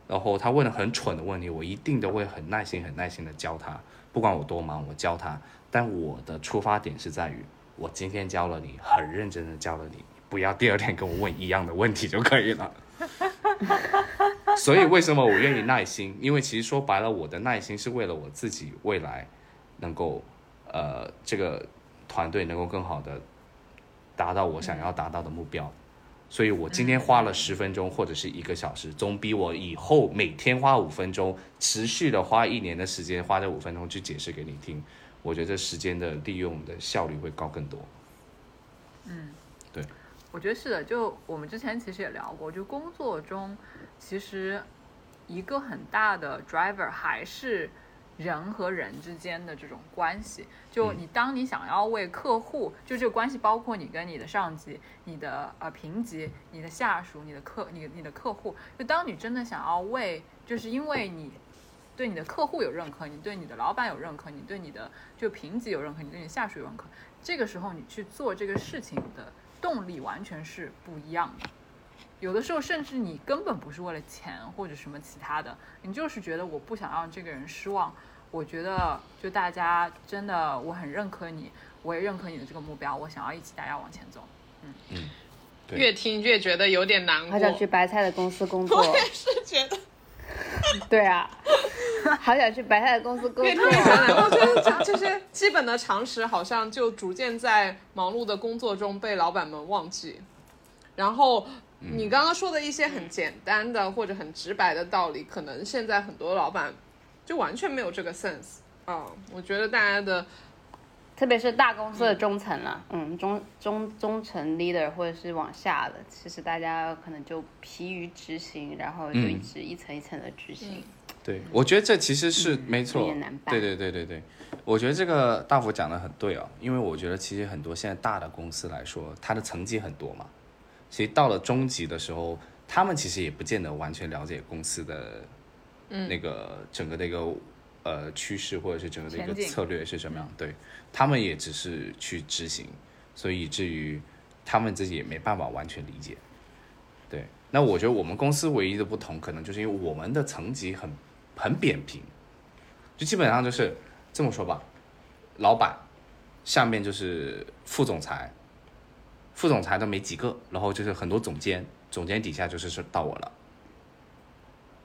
然后他问了很蠢的问题，我一定都会很耐心、很耐心的教他，不管我多忙，我教他。但我的出发点是在于，我今天教了你，很认真的教了你，不要第二天跟我问一样的问题就可以了。所以为什么我愿意耐心？因为其实说白了，我的耐心是为了我自己未来能够，呃，这个团队能够更好的达到我想要达到的目标。所以我今天花了十分钟或者是一个小时，总比我以后每天花五分钟，持续的花一年的时间花这五分钟去解释给你听，我觉得时间的利用的效率会高更多。嗯，对我觉得是的，就我们之前其实也聊过，就工作中其实一个很大的 driver 还是人和人之间的这种关系。就你当你想要为客户，就这个关系包括你跟你的上级、你的呃评级、你的下属、你的客、你你的客户，就当你真的想要为，就是因为你。对你的客户有认可，你对你的老板有认可，你对你的就评级有认可，你对你的下属有认可，这个时候你去做这个事情的动力完全是不一样的。有的时候甚至你根本不是为了钱或者什么其他的，你就是觉得我不想让这个人失望。我觉得就大家真的我很认可你，我也认可你的这个目标，我想要一起大家往前走。嗯嗯越听越觉得有点难过好。想去白菜的公司工作。是觉得 对啊，好想去白菜的公司工越听作。越觉得难过，就是这些基本的常识，好像就逐渐在忙碌的工作中被老板们忘记。然后你刚刚说的一些很简单的或者很直白的道理，可能现在很多老板就完全没有这个 sense 啊、我觉得大家的特别是大公司的中层了，嗯，中中中层 leader 或者是往下的，其实大家可能就疲于执行，然后就一直一层一层的执行。对，我觉得这其实是、嗯没错。有点难，办。对对对对对，我觉得这个大福讲的很对哦，因为我觉得其实很多现在大的公司来说，它的层级很多嘛，其实到了中级的时候，他们其实也不见得完全了解公司的，嗯。那个整个的一个呃趋势或者是整个的一个策略是什么样，对他们也只是去执行，所以以至于他们自己也没办法完全理解。对，那我觉得我们公司唯一的不同，可能就是因为我们的层级很很扁平，就基本上就是这么说吧，老板下面就是副总裁，副总裁都没几个，然后就是很多总监，总监底下就是是到我了。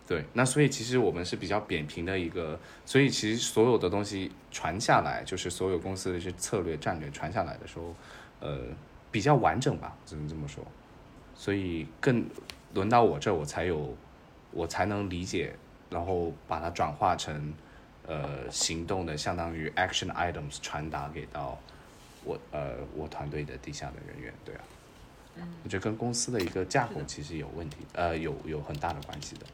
对，那所以其实我们是比较扁平的一个，所以其实所有的东西传下来，就是所有公司的一些策略战略传下来的时候，呃，比较完整吧，只能这么说。所以更轮到我这，我才有，我才能理解，然后把它转化成呃行动的，相当于 action items 传达给到我呃我团队的底下的人员，对啊。嗯我觉得跟公司的一个架构其实有问题，呃，有有很大的关系的。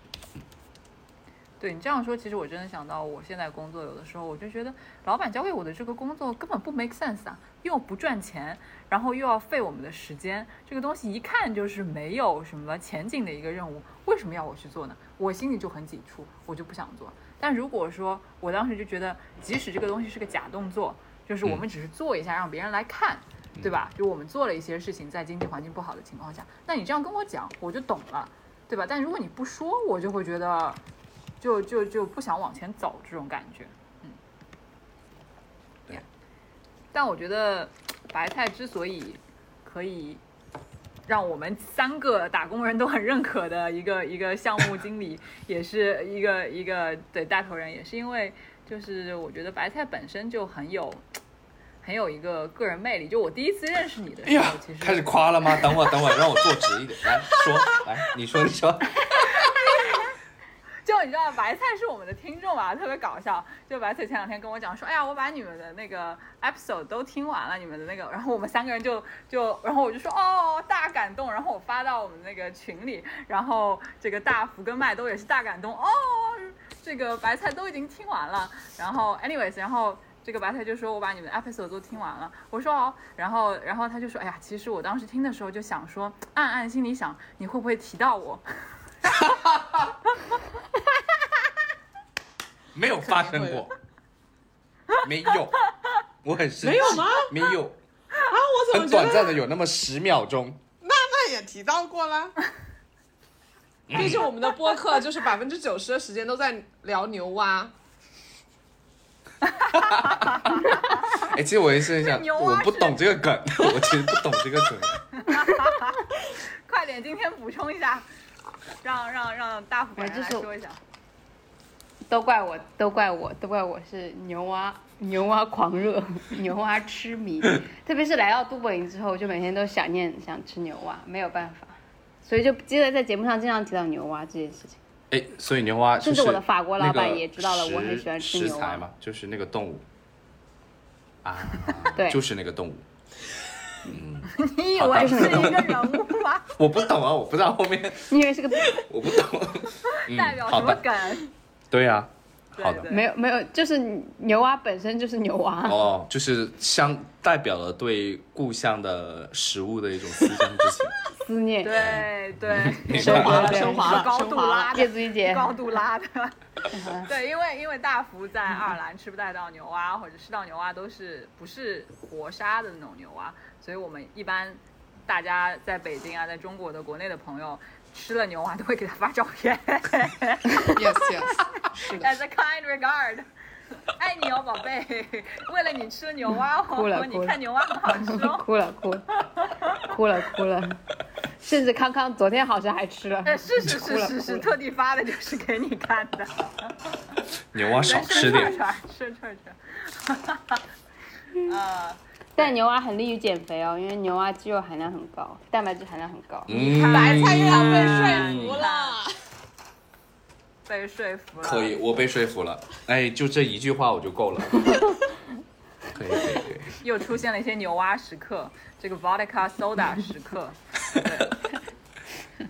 对你这样说，其实我真的想到我现在工作，有的时候我就觉得老板交给我的这个工作根本不 make sense 啊，又不赚钱，然后又要费我们的时间，这个东西一看就是没有什么前景的一个任务，为什么要我去做呢？我心里就很抵触，我就不想做。但如果说我当时就觉得，即使这个东西是个假动作，就是我们只是做一下让别人来看，对吧？就我们做了一些事情，在经济环境不好的情况下，那你这样跟我讲，我就懂了，对吧？但如果你不说，我就会觉得。就就就不想往前走这种感觉，嗯，对。但我觉得白菜之所以可以让我们三个打工人都很认可的一个一个项目经理，也是一个一个对带头人，也是因为就是我觉得白菜本身就很有很有一个个人魅力。就我第一次认识你的时候，其实开始夸了吗？等会儿等会儿，让我坐直一点，来说，来你说你说。就你知道白菜是我们的听众吧，特别搞笑。就白菜前两天跟我讲说，哎呀，我把你们的那个 episode 都听完了，你们的那个，然后我们三个人就就，然后我就说，哦，大感动。然后我发到我们那个群里，然后这个大福跟麦兜也是大感动。哦，这个白菜都已经听完了。然后 anyways，然后这个白菜就说我把你们的 episode 都听完了。我说哦，然后然后他就说，哎呀，其实我当时听的时候就想说，暗暗心里想，你会不会提到我？没有发生过，没有，我很生气。没有吗？没有啊，我怎么很短暂的有那么十秒钟。那那也提到过了。毕竟我们的播客就是百分之九十的时间都在聊牛蛙。哎，其实我也是很想，我不懂这个梗，我其实不懂这个梗。快点，今天补充一下。让让让大虎来说一下，都怪我，都怪我，都怪我是牛蛙牛蛙狂热，牛蛙痴迷。特别是来到都柏林之后，就每天都想念想吃牛蛙，没有办法，所以就记得在节目上经常提到牛蛙这件事情。哎，所以牛蛙甚至我的法国老板也知道了，我很喜欢吃牛蛙嘛，就是那个动物啊，对，就是那个动物。嗯，你以为是一个人物吗？我不懂啊，我不知道后面。你以为是个？我不懂。代表什么梗？对呀，好的。没有没有，就是牛蛙本身就是牛蛙。哦，就是相代表了对故乡的食物的一种思乡之情。思念。对对。升华了，升华了，高度拉，叶子一姐，高度拉的。对，因为因为大福在爱尔兰吃不到牛蛙，或者吃到牛蛙都是不是活杀的那种牛蛙。所以我们一般，大家在北京啊，在中国的国内的朋友吃了牛蛙都会给他发照片。Yes, yes，是的。As a kind regard，爱你哦，宝贝。为了你吃了牛蛙，哭了，你看牛蛙很好吃哦。哭了，哭了，哭了，哭了。甚至康康昨天好像还吃了。是是是是是，特地发的就是给你看的。牛蛙少吃点。吃吃吃。啊。但牛蛙很利于减肥哦，因为牛蛙肌肉含量很高，蛋白质含量很高。白菜又要被说服了，被说服了。可以，我被说服了。哎，就这一句话我就够了。可以可以可以。又出现了一些牛蛙时刻，这个 vodka soda 时刻。对，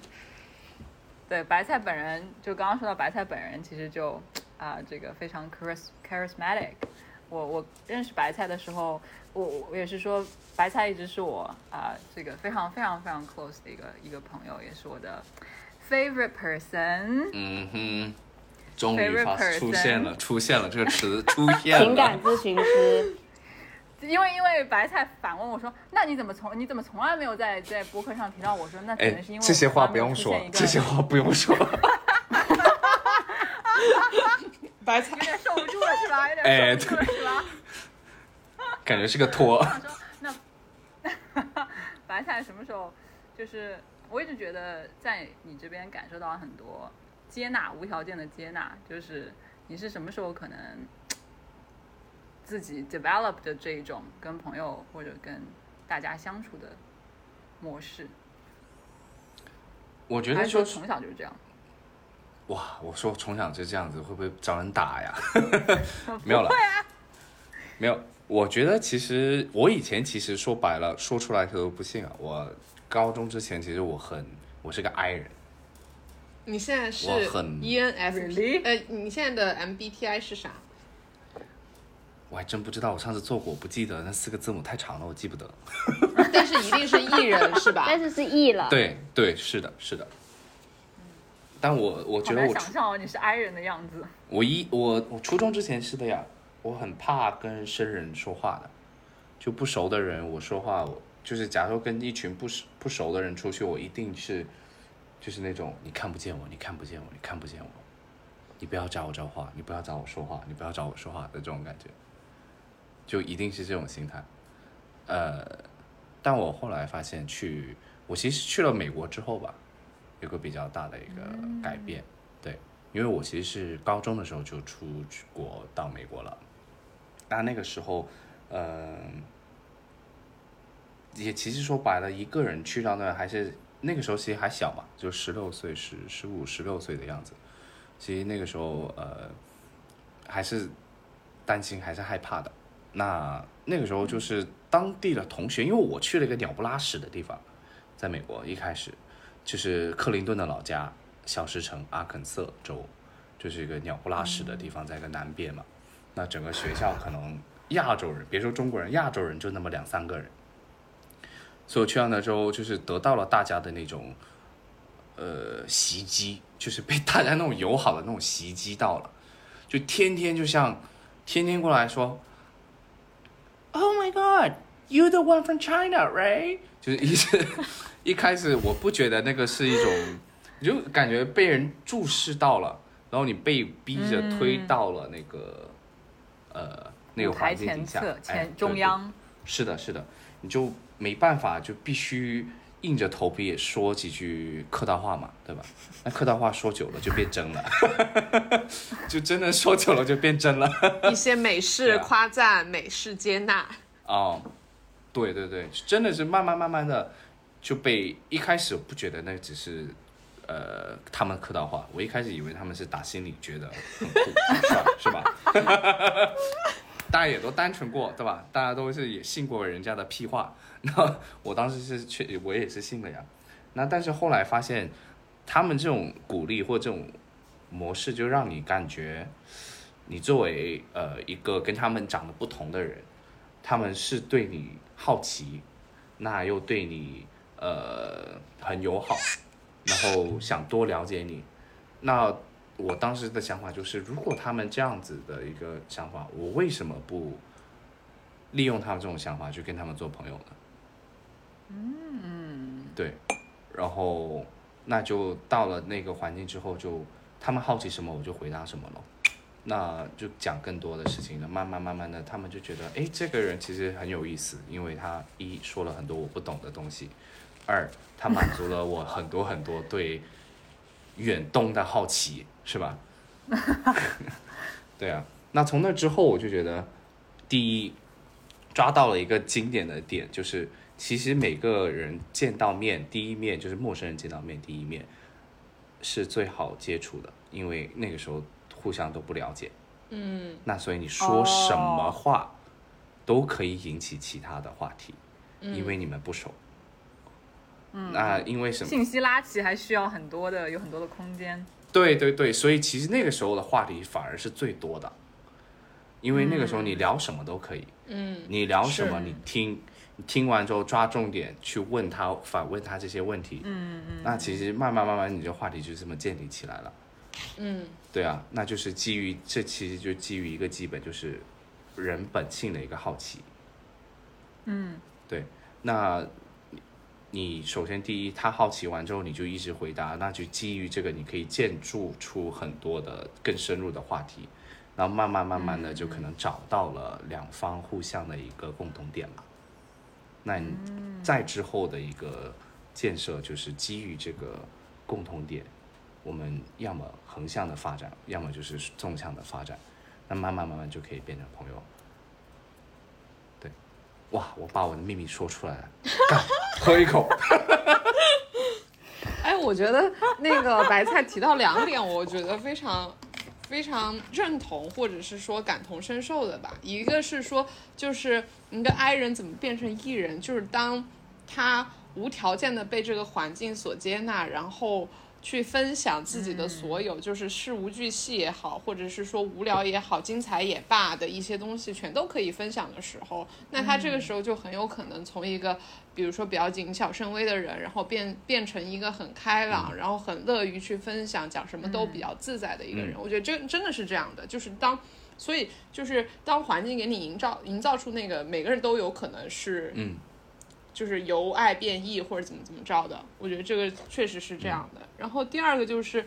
对，白菜本人就刚刚说到白菜本人，其实就啊，这个非常 charismatic。我我认识白菜的时候，我我也是说，白菜一直是我啊这个非常非常非常 close 的一个一个朋友，也是我的 favorite person。嗯哼，终于发出现了，出现了这个词 出现了。情感咨询师。因为因为白菜反问我说：“那你怎么从你怎么从来没有在在播客上提到我说？那可能是因为这些话不用说，这些话不用说。”白菜有点受不吧？有点受不住了是吧？感觉是个托。那 白菜什么时候？就是我一直觉得在你这边感受到很多接纳，无条件的接纳。就是你是什么时候可能自己 develop 的这一种跟朋友或者跟大家相处的模式？我觉得就从小就是这样。哇，我说从小就这样子，会不会找人打呀？没有了，没有。我觉得其实我以前其实说白了，说出来他都不信啊。我高中之前其实我很，我是个 I 人，你现在是我很 ENFP，Really？呃，你现在的 MBTI 是啥？我还真不知道，我上次做过，我不记得那四个字母太长了，我记不得。但是一定是 E 人是吧？但是是 E 了。，对对，是的，是的。但我我觉得我想象哦，你是 I 人的样子。我一我我初中之前是的呀，我很怕跟生人说话的，就不熟的人我说话，我就是假如说跟一群不熟不熟的人出去，我一定是就是那种你看不见我，你看不见我，你看不见我，你不要找我找话，你不要找我说话，你不要找我说话的这种感觉，就一定是这种心态。呃，但我后来发现去，我其实去了美国之后吧，有个比较大的一个改变，对，因为我其实是高中的时候就出国到美国了，但那个时候，呃，也其实说白了，一个人去到那还是那个时候其实还小嘛，就十六岁、十十五、十六岁的样子，其实那个时候呃还是担心，还是害怕的。那那个时候就是当地的同学，因为我去了一个鸟不拉屎的地方，在美国一开始就是克林顿的老家小石城阿肯色州，就是一个鸟不拉屎的地方，在一个南边嘛。那整个学校可能亚洲人，别说中国人，亚洲人就那么两三个人。所以我去到那之后，就是得到了大家的那种呃袭击，就是被大家那种友好的那种袭击到了，就天天就像天天过来说，Oh my God, you the one from China, right？就是一直一开始我不觉得那个是一种，你就感觉被人注视到了，然后你被逼着推到了那个、呃那个环境底下，前对中央，是的，是的，你就没办法，就必须硬着头皮也说几句客套话嘛，对吧？那客套话说久了就变真了，就真的说久了就变真了。一些美式 啊夸赞、美式接纳。哦，对对对，真的是慢慢慢慢的就被一开始不觉得那只是呃他们客套话，我一开始以为他们是打心里觉得很酷很帅，是吧？大家也都单纯过，对吧？大家都是也信过人家的屁话，那 我当时是确我也是信了呀。那但是后来发现，他们这种鼓励或这种模式，就让你感觉，你作为呃一个跟他们长得不同的人，他们是对你好奇，那又对你呃很友好，然后想多了解你。那我当时的想法就是，如果他们这样子的一个想法，我为什么不利用他们这种想法去跟他们做朋友呢？嗯，对，然后那就到了那个环境之后就，他们好奇什么我就回答什么了。那就讲更多的事情了，慢慢慢慢的，他们就觉得，哎，这个人其实很有意思，因为他一说了很多我不懂的东西，二它满足了我很多很多对远东的好奇，是吧？对啊，那从那之后我就觉得，第一抓到了一个经典的点，就是其实每个人见到面第一面就是陌生人见到面第一面是最好接触的，因为那个时候互相都不了解。嗯，那所以你说什么话都可以引起其他的话题，因为你们不熟。嗯，那因为什么？信息拉起还需要很多的，有很多的空间。对对对，所以其实那个时候的话题反而是最多的，因为那个时候你聊什么都可以，嗯，你聊什么你听，你听完之后抓重点去问他，反问他这些问题，嗯嗯，那其实慢慢慢慢你这话题就这么建立起来了。嗯，对啊，那就是基于这其实就基于一个基本就是人本性的一个好奇。嗯，对，那你首先第一，他好奇完之后，你就一直回答，那就基于这个，你可以建筑出很多的更深入的话题，然后慢慢慢慢的就可能找到了两方互相的一个共同点嘛。那你再之后的一个建设就是基于这个共同点，我们要么横向的发展，要么就是纵向的发展，那慢慢慢慢就可以变成朋友。哇，我把我的秘密说出来了，喝一口。哎，我觉得那个白菜提到两点，我觉得非常非常认同，或者是说感同身受的吧。一个是说，就是一个 I 人怎么变成 E 人，就是当他无条件的被这个环境所接纳，然后去分享自己的所有，就是事无巨细也好，或者是说无聊也好，精彩也罢的一些东西，全都可以分享的时候，那他这个时候就很有可能从一个，比如说比较谨小慎微的人，然后变变成一个很开朗，然后很乐于去分享，讲什么都比较自在的一个人。我觉得真真的是这样的，就是当。所以就是当环境给你营造营造出那个每个人都有可能是，嗯，就是由爱变异或者怎么怎么着的，我觉得这个确实是这样的。然后第二个就是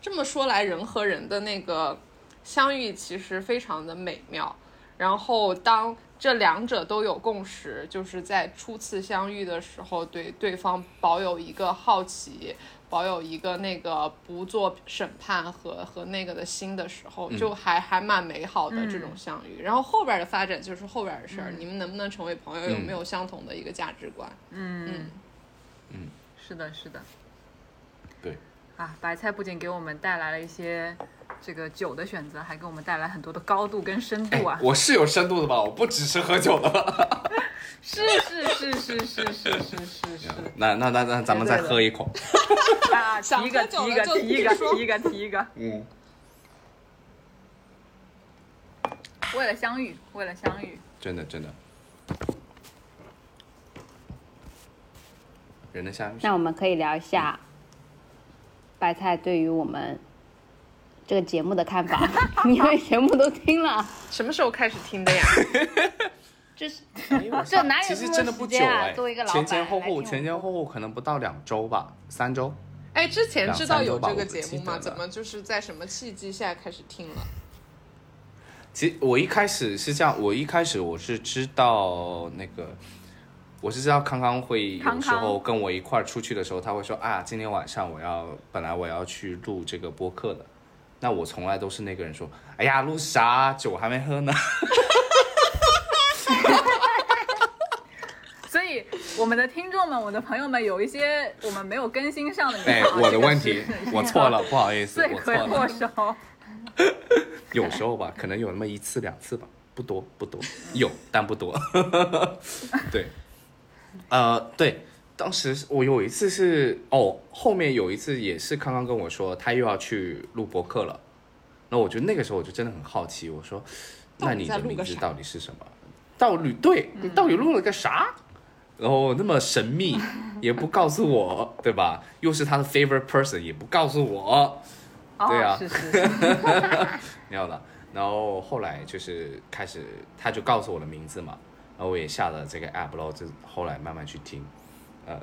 这么说来，人和人的那个相遇其实非常的美妙。然后当这两者都有共识，就是在初次相遇的时候对对方保有一个好奇。保有一个那个不做审判和和那个的心的时候，就还还蛮美好的这种相遇。然后后边的发展就是后边的事儿，你们能不能成为朋友，有没有相同的一个价值观？嗯嗯，是的，是的。对。啊，白菜不仅给我们带来了一些这个酒的选择，还给我们带来很多的高度跟深度啊！我是有深度的吧？我不只是喝酒的。是是是是是是是是是。那那那那，咱们再喝一口。啊，提一个提一个提一个提一个提一个。嗯。为了相遇，为了相遇。真的真的。人的相遇。那我们可以聊一下白菜对于我们这个节目的看法，因为节目都听了。什么时候开始听的呀？这是这哪有其实真的不久哎，作为一个老前前后后前前后后可能不到两周吧，三周。哎，之前知道有这个节目吗？怎么就是在什么契机下开始听了？其实我一开始是这样，我一开始我是知道那个，我是知道康康会有时候跟我一块儿出去的时候，他会说啊，今天晚上我要本来我要去录这个播客的，那我从来都是那个人说，哎呀，录啥？酒还没喝呢。所以我们的听众们，我的朋友们，有一些我们没有更新上的，哎，我的问题，我错了，不好意思，罪魁祸首。有时候吧，可能有那么一次两次吧，不多不多，有但不多。对，呃，对，当时我有一次是哦，后面有一次也是康康跟我说他又要去录播客了，那我觉得那个时候我就真的很好奇，我说，那你的名字到底是什么？到底对你到底录了个啥？然后那么神秘，也不告诉我，对吧？又是他的 favorite person，也不告诉我，对啊，是是是，要的。然后后来就是开始，他就告诉我的名字嘛，然后我也下了这个 app，然后就后来慢慢去听，呃，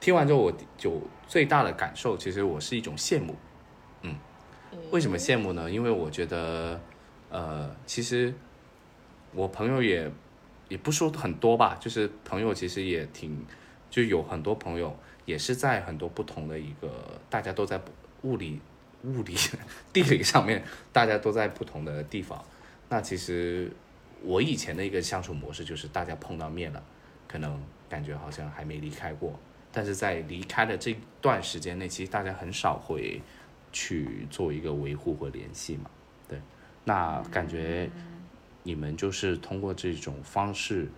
听完之后我就最大的感受，其实我是一种羡慕，嗯，为什么羡慕呢？因为我觉得，呃，其实我朋友也。也不说很多吧，就是朋友其实也挺，就有很多朋友也是在很多不同的一个，大家都在物理、物理、地理上面，大家都在不同的地方。那其实我以前的一个相处模式就是大家碰到面了，可能感觉好像还没离开过，但是在离开的这段时间内，其实大家很少会去做一个维护和联系嘛。对，那感觉。你们就是通过这种方式，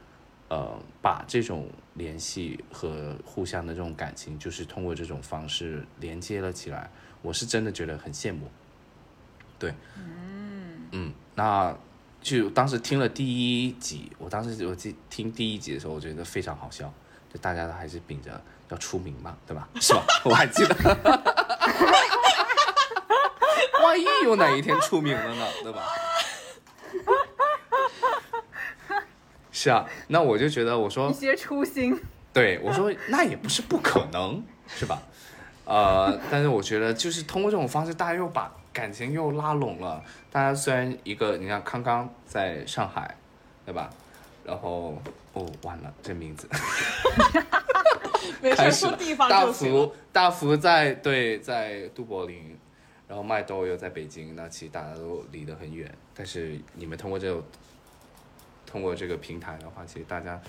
呃，把这种联系和互相的这种感情，就是通过这种方式连接了起来。我是真的觉得很羡慕。对，嗯嗯，那就当时听了第一集，我当时我记听第一集的时候，我觉得非常好笑，就大家都还是秉着要出名嘛，对吧？是吧？我还记得，万一有哪一天出名了呢，对吧？是啊，那我就觉得，我说一些初心，对我说那也不是不可能，是吧？呃，但是我觉得就是通过这种方式，大家又把感情又拉拢了。大家虽然一个，你看康康在上海，对吧？然后哦，完了这名字，开始大福大福在对在都柏林，然后麦兜又在北京，那其实大家都离得很远。但是你们通过这个。通过这个平台的话，其实大家，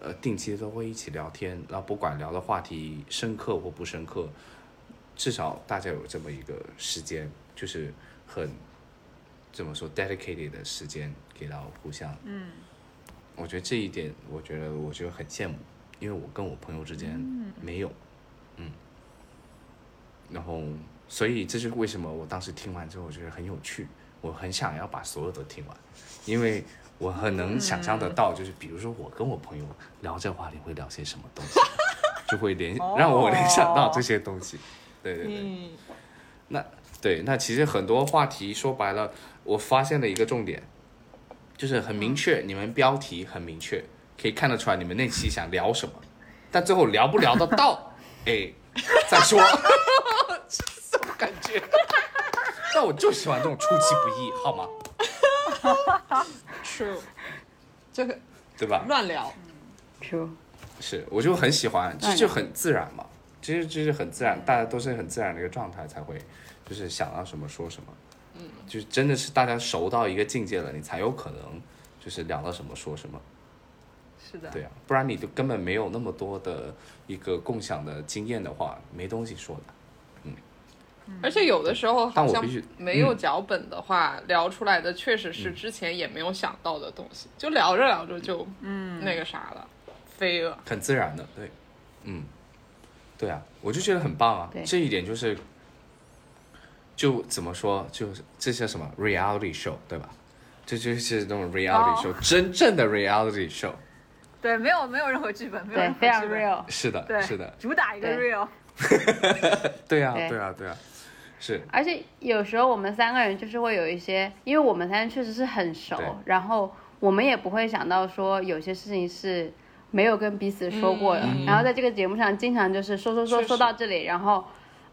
呃，定期都会一起聊天，然后不管聊的话题深刻或不深刻，至少大家有这么一个时间，就是很怎么说 dedicated 的时间给到互相。嗯，我觉得这一点，我觉得我觉得很羡慕，因为我跟我朋友之间没有。嗯，然后所以这就是为什么我当时听完之后我觉得很有趣，我很想要把所有都听完，因为我很能想象得到，就是比如说我跟我朋友聊这话题会聊些什么东西，就会联让我联想到这些东西。对对对，嗯，那对那其实很多话题说白了，我发现了一个重点，就是很明确，你们标题很明确，可以看得出来你们那期想聊什么，但最后聊不聊得到，哎，再说，是 什么感觉？但我就喜欢这种出其不意，好吗？true，这个对吧？乱聊，True，是，我就很喜欢，这那就很自然嘛，其实就是很自然，大家都是很自然的一个状态才会，就是想到什么说什么，嗯，就是真的是大家熟到一个境界了，你才有可能就是聊到什么说什么，是的，对啊，不然你就根本没有那么多的一个共享的经验的话，没东西说的。嗯。而且有的时候好像但我必须没有嗯。脚本的话，聊出来的确实是之前也没有想到的东西，就聊着聊着就嗯。那个啥了，飞了。很自然的，对，嗯，对啊，我就觉得很棒啊，这一点就是，就怎么说，就是这些什么？reality show，对吧？这就是那种 reality 哦 show，、真正的 reality show，对，没有没有任何剧本，没有任，何对非常 real。是的，对，是的，主打一个 real，对啊，对。对啊，对啊，是，而且有时候我们三个人就是会有一些，因为我们三人确实是很熟，然后我们也不会想到说有些事情是没有跟彼此说过的，嗯。然后在这个节目上经常就是说说说说到这里，然后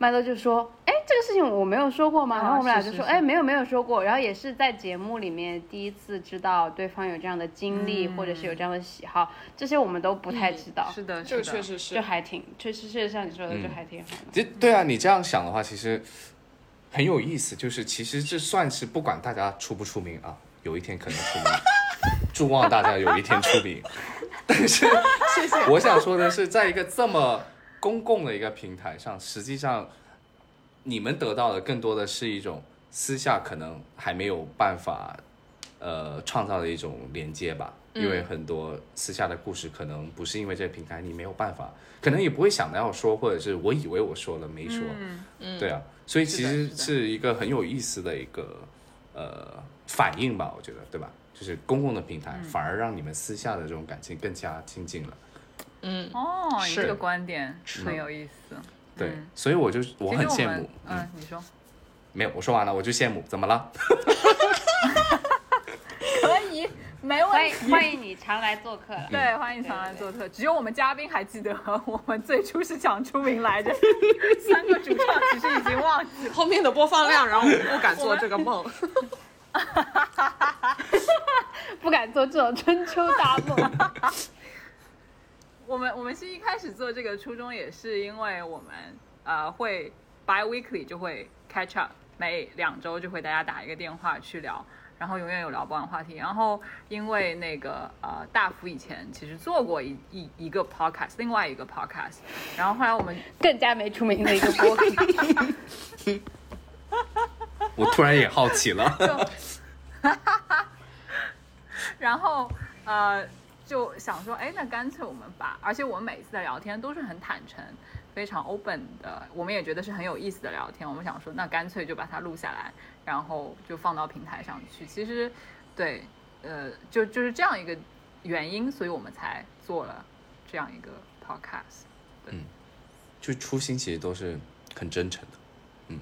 麦兜就说，哎，这个事情我没有说过吗？啊然后我们俩就说，哎，没有没有说过，然后也是在节目里面第一次知道对方有这样的经历，嗯或者是有这样的喜好，这些我们都不太知道，是的，这个是的确实是就还挺，确实是像你说的，嗯就还挺好的。这对啊，你这样想的话，其实很有意思。就是其实这算是不管大家出不出名啊，有一天可能出名，祝望大家有一天出名。但是，谢谢。我想说的是，在一个这么公共的一个平台上，实际上你们得到的更多的是一种私下可能还没有办法呃创造的一种连接吧。因为很多私下的故事，可能不是因为这个平台你没有办法，可能也不会想到要说，或者是我以为我说了没说，嗯，对啊，所以其实是一个很有意思的一个呃反应吧，我觉得，对吧？就是公共的平台、反而让你们私下的这种感情更加亲近了，嗯，哦，你这个观点很有意思，对，嗯所以我就我很羡慕，嗯，你说没有，我说完了，我就羡慕，怎么了？可以，没问题，欢迎你常来做客了。对，欢迎常来做客。只有我们嘉宾还记得我们最初是想出名来着，三个主唱其实已经忘记了。后面的播放量然后我不敢做这个梦。不敢做这种春秋大梦。我们我们是一开始做这个初衷也是因为我们呃会 bi weekly 就会 catch up，每两周就会大家打一个电话去聊，然后永远有聊不完话题。然后因为那个呃大福以前其实做过一一一个 podcast，另外一个 podcast，然后后来我们 更加没出名的一个播客。我突然也好奇了，然后呃就想说，哎，那干脆我们把，而且我们每一次的聊天都是很坦诚、非常 open 的，我们也觉得是很有意思的聊天。我们想说，那干脆就把它录下来，然后就放到平台上去。其实，对，呃，就就是这样一个原因，所以我们才做了这样一个 podcast。嗯就初心其实都是很真诚的，嗯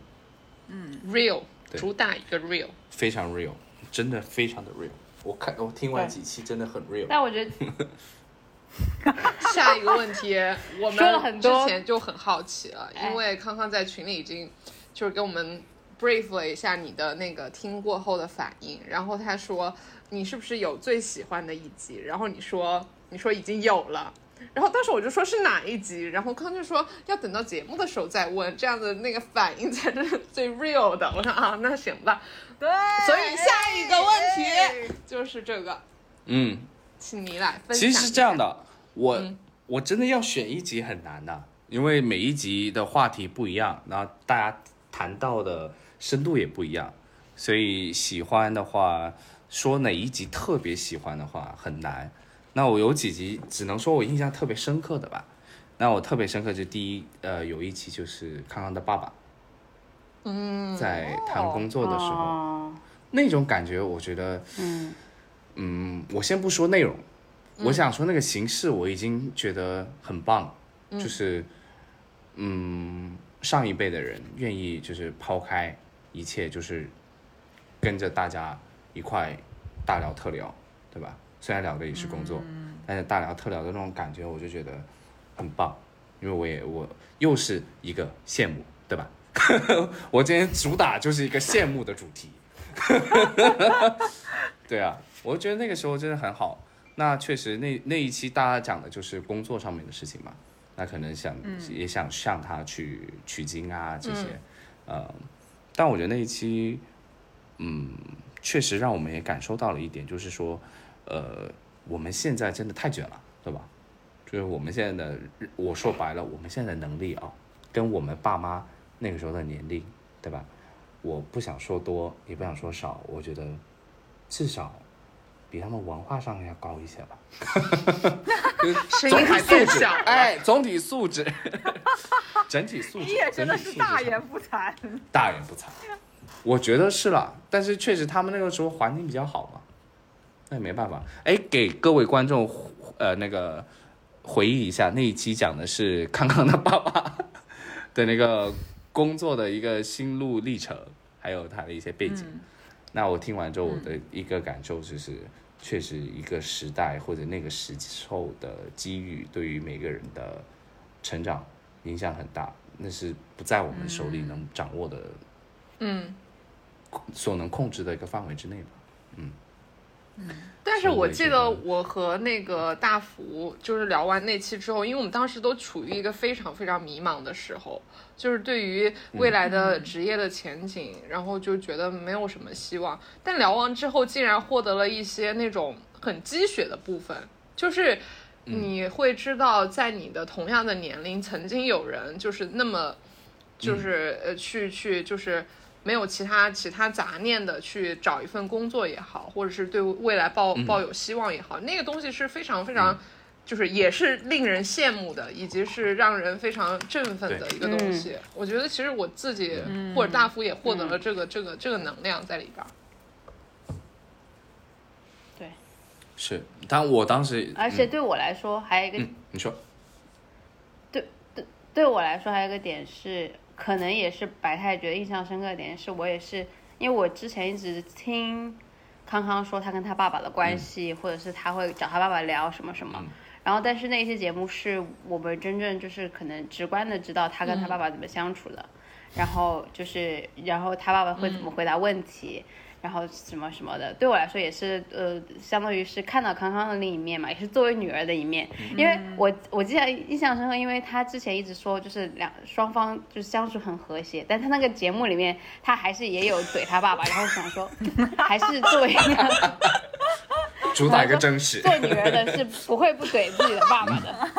嗯 real，主打一个 real。非常 real，真的非常的 real。我看我听完几期真的很 real，但我觉得 下一个问题，我说了们之很多前就很好奇了，哎因为康康在群里已经就是给我们 brief 了一下你的那个听过后的反应，然后他说你是不是有最喜欢的一集？然后你说你说已经有了。然后当时我就说是哪一集，然后康就说要等到节目的时候再问，这样的那个反应才是最 real 的。我说啊，那行吧。对，所以下一个问题就是这个，嗯。请你来分享。其实是这样的，我、嗯我真的要选一集很难的，因为每一集的话题不一样，然后大家谈到的深度也不一样，所以喜欢的话，说哪一集特别喜欢的话很难。那我有几集只能说我印象特别深刻的吧。那我特别深刻就第一，呃，有一期就是康康的爸爸，嗯，在谈工作的时候，哦。那种感觉，我觉得，嗯。嗯，我先不说内容，我想说那个形式，我已经觉得很棒，就是，嗯，上一辈的人愿意就是抛开一切，就是跟着大家一块大聊特聊，对吧？虽然聊的也是工作，但是大聊特聊的那种感觉，我就觉得很棒，因为我也我又是一个羡慕，对吧？我今天主打就是一个羡慕的主题。对啊，我觉得那个时候真的很好。那确实那那一期大家讲的就是工作上面的事情嘛，那可能想、也想向他去取经啊这些，呃，但我觉得那一期，嗯，确实让我们也感受到了一点，就是说，呃，我们现在真的太卷了，对吧？就是我们现在的，我说白了，我们现在的能力啊，跟我们爸妈那个时候的年龄，对吧？我不想说多，也不想说少，我觉得至少比他们文化上要高一些吧。声音还变小了。哎，总体素质，整体素质，你也真的整体素质是大言不惭。大言不惭。我觉得是了，但是确实他们那个时候环境比较好嘛，那也没办法。哎，给各位观众呃那个回忆一下，那一期讲的是康康的爸爸的那个工作的一个心路历程，还有他的一些背景。那我听完之后，我的一个感受就是，确实一个时代或者那个时候的机遇，对于每个人的成长影响很大，那是不在我们手里能掌握的，嗯，所能控制的一个范围之内吧。但是我记得我和那个大福就是聊完那期之后，因为我们当时都处于一个非常非常迷茫的时候，就是对于未来的职业的前景，然后就觉得没有什么希望。但聊完之后，竟然获得了一些那种很鸡血的部分，就是你会知道，在你的同样的年龄，曾经有人就是那么，就是呃去去就是。没有其他其他杂念的去找一份工作也好，或者是对未来抱抱有希望也好，那个东西是非常非常，就是也是令人羡慕的，以及是让人非常振奋的一个东西。我觉得其实我自己、或者大福也获得了这个、这个这个能量在里边儿。对，是，但我当时，而且对我来说还有一个嗯，你说，对对对我来说还有一个点是，可能也是白太觉得印象深刻的点是，我也是因为我之前一直听康康说他跟他爸爸的关系，或者是他会找他爸爸聊什么什么。然后，但是那些节目是我们真正就是可能直观的知道他跟他爸爸怎么相处的，然后就是，然后他爸爸会怎么回答问题，然后什么什么的，对我来说也是呃，相当于是看到康康的另一面嘛，也是作为女儿的一面。因为我我记得印象深刻，因为他之前一直说就是两双方就是相处很和谐，但他那个节目里面他还是也有怼他爸爸，然后想说还是作为一 个主打一个真实，做女儿的是不会不怼自己的爸爸的。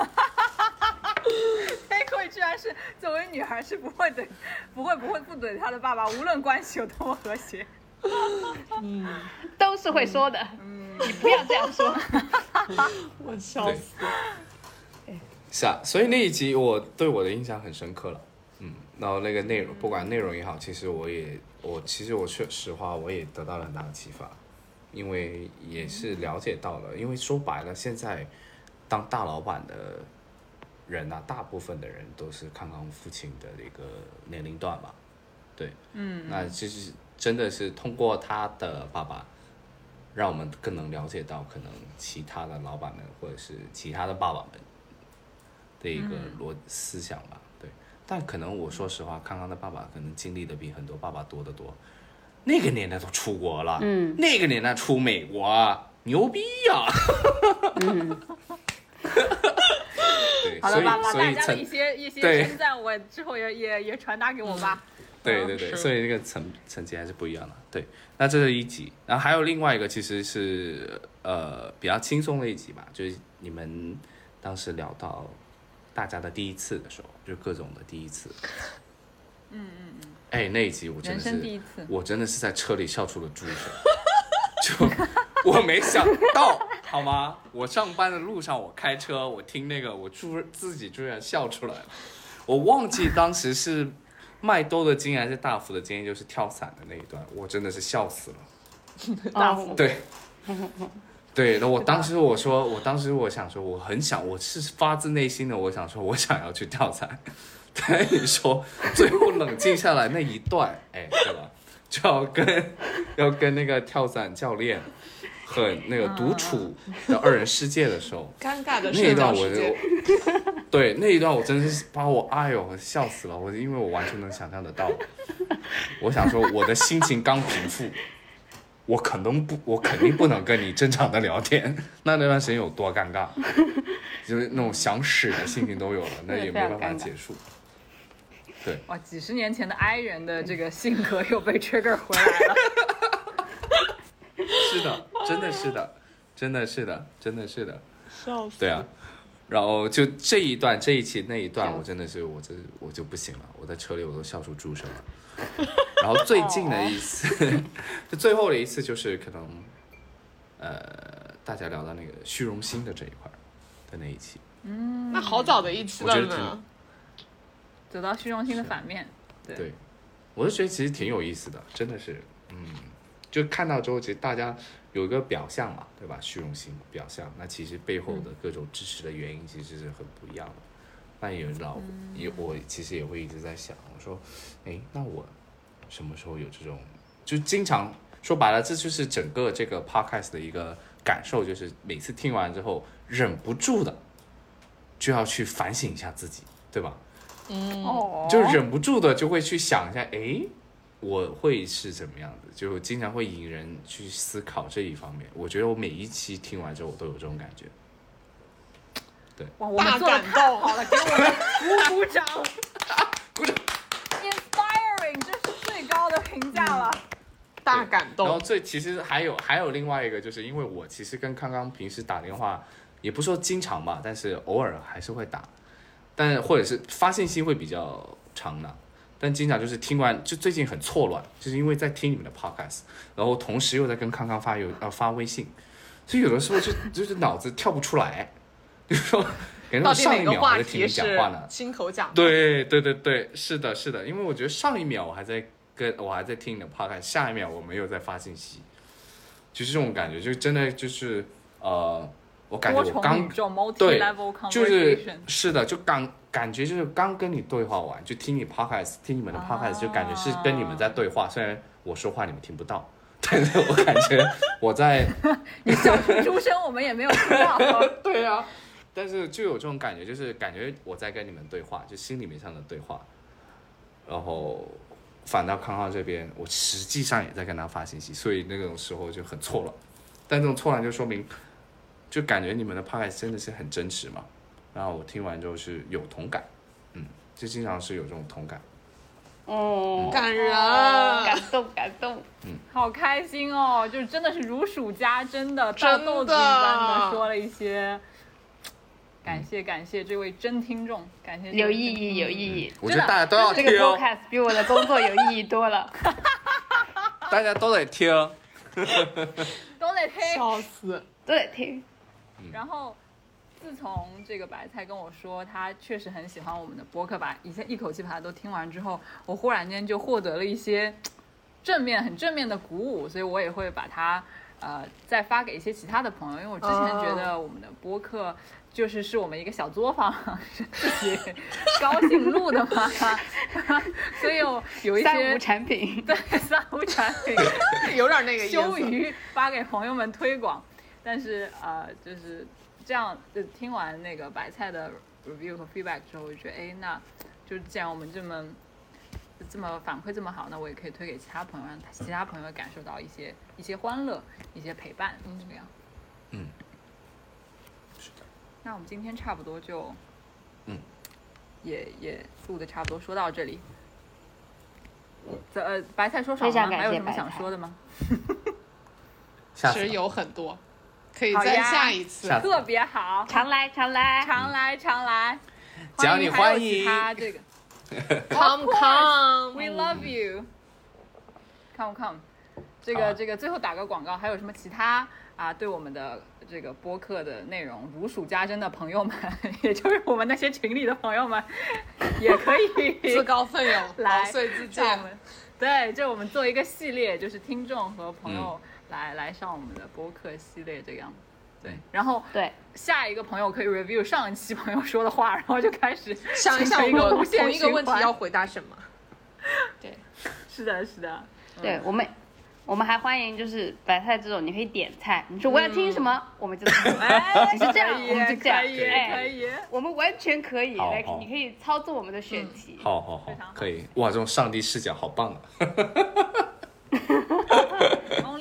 黑葵居然是作为女孩是不会怼，不会不会不怼她的爸爸，无论关系有多么和谐。都是会说的，你不要这样说。我笑对死！是啊，所以那一集我对我的印象很深刻了。嗯，然后那个内容，不管内容也好，其实我也我其实我说实话，我也得到了很大的启发，因为也是了解到了，因为说白了，现在当大老板的人啊，大部分的人都是康康父亲的一个年龄段吧。对，嗯，那其实真的是通过他的爸爸，让我们更能了解到可能其他的老板们或者是其他的爸爸们的一个逻思想吧。对，但可能我说实话，康康的爸爸可能经历的比很多爸爸多得多。那个年代都出国了，嗯，那个年代出美国啊，牛逼呀、对，好了，所以把把所以大家的一些一些称赞，我之后也也也传达给我吧。对对对，所以那个层层级还是不一样的。对，那这是一集，然后还有另外一个其实是呃比较轻松的一集吧，就是你们当时聊到大家的第一次的时候，就各种的第一次。嗯嗯嗯。哎，那一集我真的是，我真的是在车里笑出了猪声，就我没想到，好吗？我上班的路上，我开车，我听那个，我居自己居然笑出来了。我忘记当时是麦兜的经验还是大福的经验，就是跳伞的那一段，我真的是笑死了。大福对，对，那我当时我说，我当时我想说，我很想，我是发自内心的，我想说，我想要去跳伞。但你说最后冷静下来那一段，哎，对吧？就要跟要跟那个跳伞教练很那个独处的二人世界的时候，尴尬的社那一段我就 对那一段我真是把我哎呦我笑死了，我因为我完全能想象得到，我想说我的心情刚平复，我可能不我肯定不能跟你正常的聊天，那那段时间有多尴尬，就是那种想屎的心情都有了，那也没办法结束。对。哇，几十年前的 I 人的这个性格又被 trigger 回来了。是的，真的是的，真的是的，真的是的。笑死。对啊，然后就这一段这一期那一段，我真的是我这我就不行了，我在车里我都笑出猪声了。然后最近的一次，就最后的一次就是可能，呃，大家聊到那个虚荣心的这一块儿的那一期，嗯那好早的一期了呢。走到虚荣心的反面，对，对，我就觉得其实挺有意思的，真的是，嗯，就看到之后，其实大家有一个表象嘛，对吧？虚荣心表象，那其实背后的各种支持的原因其实是很不一样的。那也老也我其实也会一直在想，我说，哎，那我什么时候有这种？就经常说白了，这就是整个这个 podcast 的一个感受，就是每次听完之后，忍不住的就要去反省一下自己，对吧？嗯，哦，就忍不住的就会去想一下，哎，我会是怎么样的？就经常会引人去思考这一方面。我觉得我每一期听完之后，我都有这种感觉。对哇，我们做的大感动太好了，给我们鼓鼓掌 鼓掌。，inspiring，这是最高的评价了。大感动。然后最其实还有还有另外一个，就是因为我其实跟康康平时打电话，也不说经常吧，但是偶尔还是会打，但或者是发信息会比较长的。但经常就是听完，就最近很错乱，就是因为在听你们的 podcast，然后同时又在跟康康发邮呃发微信，所以有的时候就就是脑子跳不出来，就是说感觉到上一秒还在听你讲话呢，亲口讲？对对对对，是的，是的，因为我觉得上一秒我还在跟我还在听你的 podcast，下一秒我没有在发信息，就是这种感觉，就真的就是呃，我感觉我刚对就是是的，就刚感觉就是刚跟你对话完，就听你 podcast，听你们的 podcast，、就感觉是跟你们在对话，虽然我说话你们听不到，但是我感觉我在 你小出猪声，我们也没有听到。对啊，但是就有这种感觉，就是感觉我在跟你们对话，就心里面上的对话。然后反到康康这边，我实际上也在跟他发信息，所以那种时候就很错乱。但这种错乱就说明，就感觉你们的 podcast 真的是很真实嘛。然后我听完之后是有同感，嗯，就经常是有这种同感。哦，感人。感动感动。嗯好开心哦！就真的是如数家珍的大真豆子一般的说了一些。感谢感谢这位真听众，感谢有意义，有意义。我觉得大家都要听这个，podcast 比我的工作有意义多了。大家都得听。都得听。笑死！都得听。然后，自从这个白菜跟我说他确实很喜欢我们的播客，吧一下一口气把它都听完之后，我忽然间就获得了一些正面、很正面的鼓舞，所以我也会把它呃再发给一些其他的朋友，因为我之前觉得我们的播客。就是是我们一个小作坊，是自己高兴录的嘛，所以有有一些三无产品。对三无产品，有点那个意思。羞于发给朋友们推广，但是呃，就是这样，就听完那个白菜的 review 和 feedback 之后，我就觉得，哎，那就既然我们这么这么反馈这么好，那我也可以推给其他朋友，让其他朋友感受到一些一些欢乐，一些陪伴，这个样。嗯，是的，那我们今天差不多就，嗯，也也录的差不多，说到这里。这呃，白菜说爽非常了吗？还有什么想说的吗？其实有很多，可以再好呀下一次。特别好，常来常来。常来常来，只要你欢迎他这个 Come course, come，We love you. Come come. 这个这个最后打个广告，还有什么其他啊对我们的这个播客的内容如数家珍的朋友们，也就是我们那些群里的朋友们，也可以自告奋勇，来。对，就我们做一个系列，就是听众和朋友嗯来、来上我们的播客系列这样。对，然后对，下一个朋友可以 review 上一期朋友说的话，然后就开始想一个同一个问题要回答什么？对，是的，是的，对我们，我们还欢迎就是白菜这种，你可以点菜，你说我要听什么，我们就听。哎，你是这样可以我们就这样可以，哎可以。我们完全可以来，你可以操作我们的选题。好好好好，可以哇！这种上帝视角好棒啊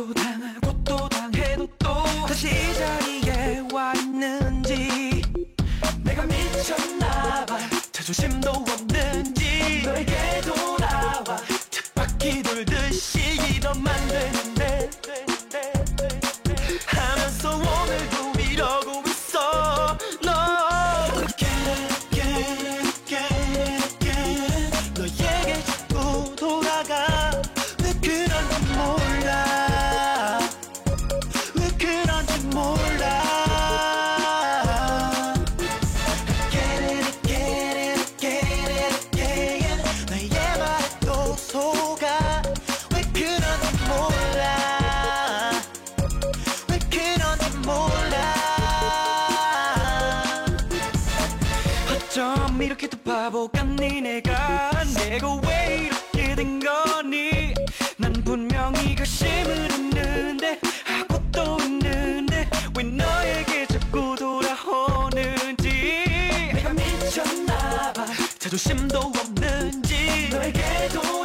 Oh. 자존심도 없는지. 너에게 돌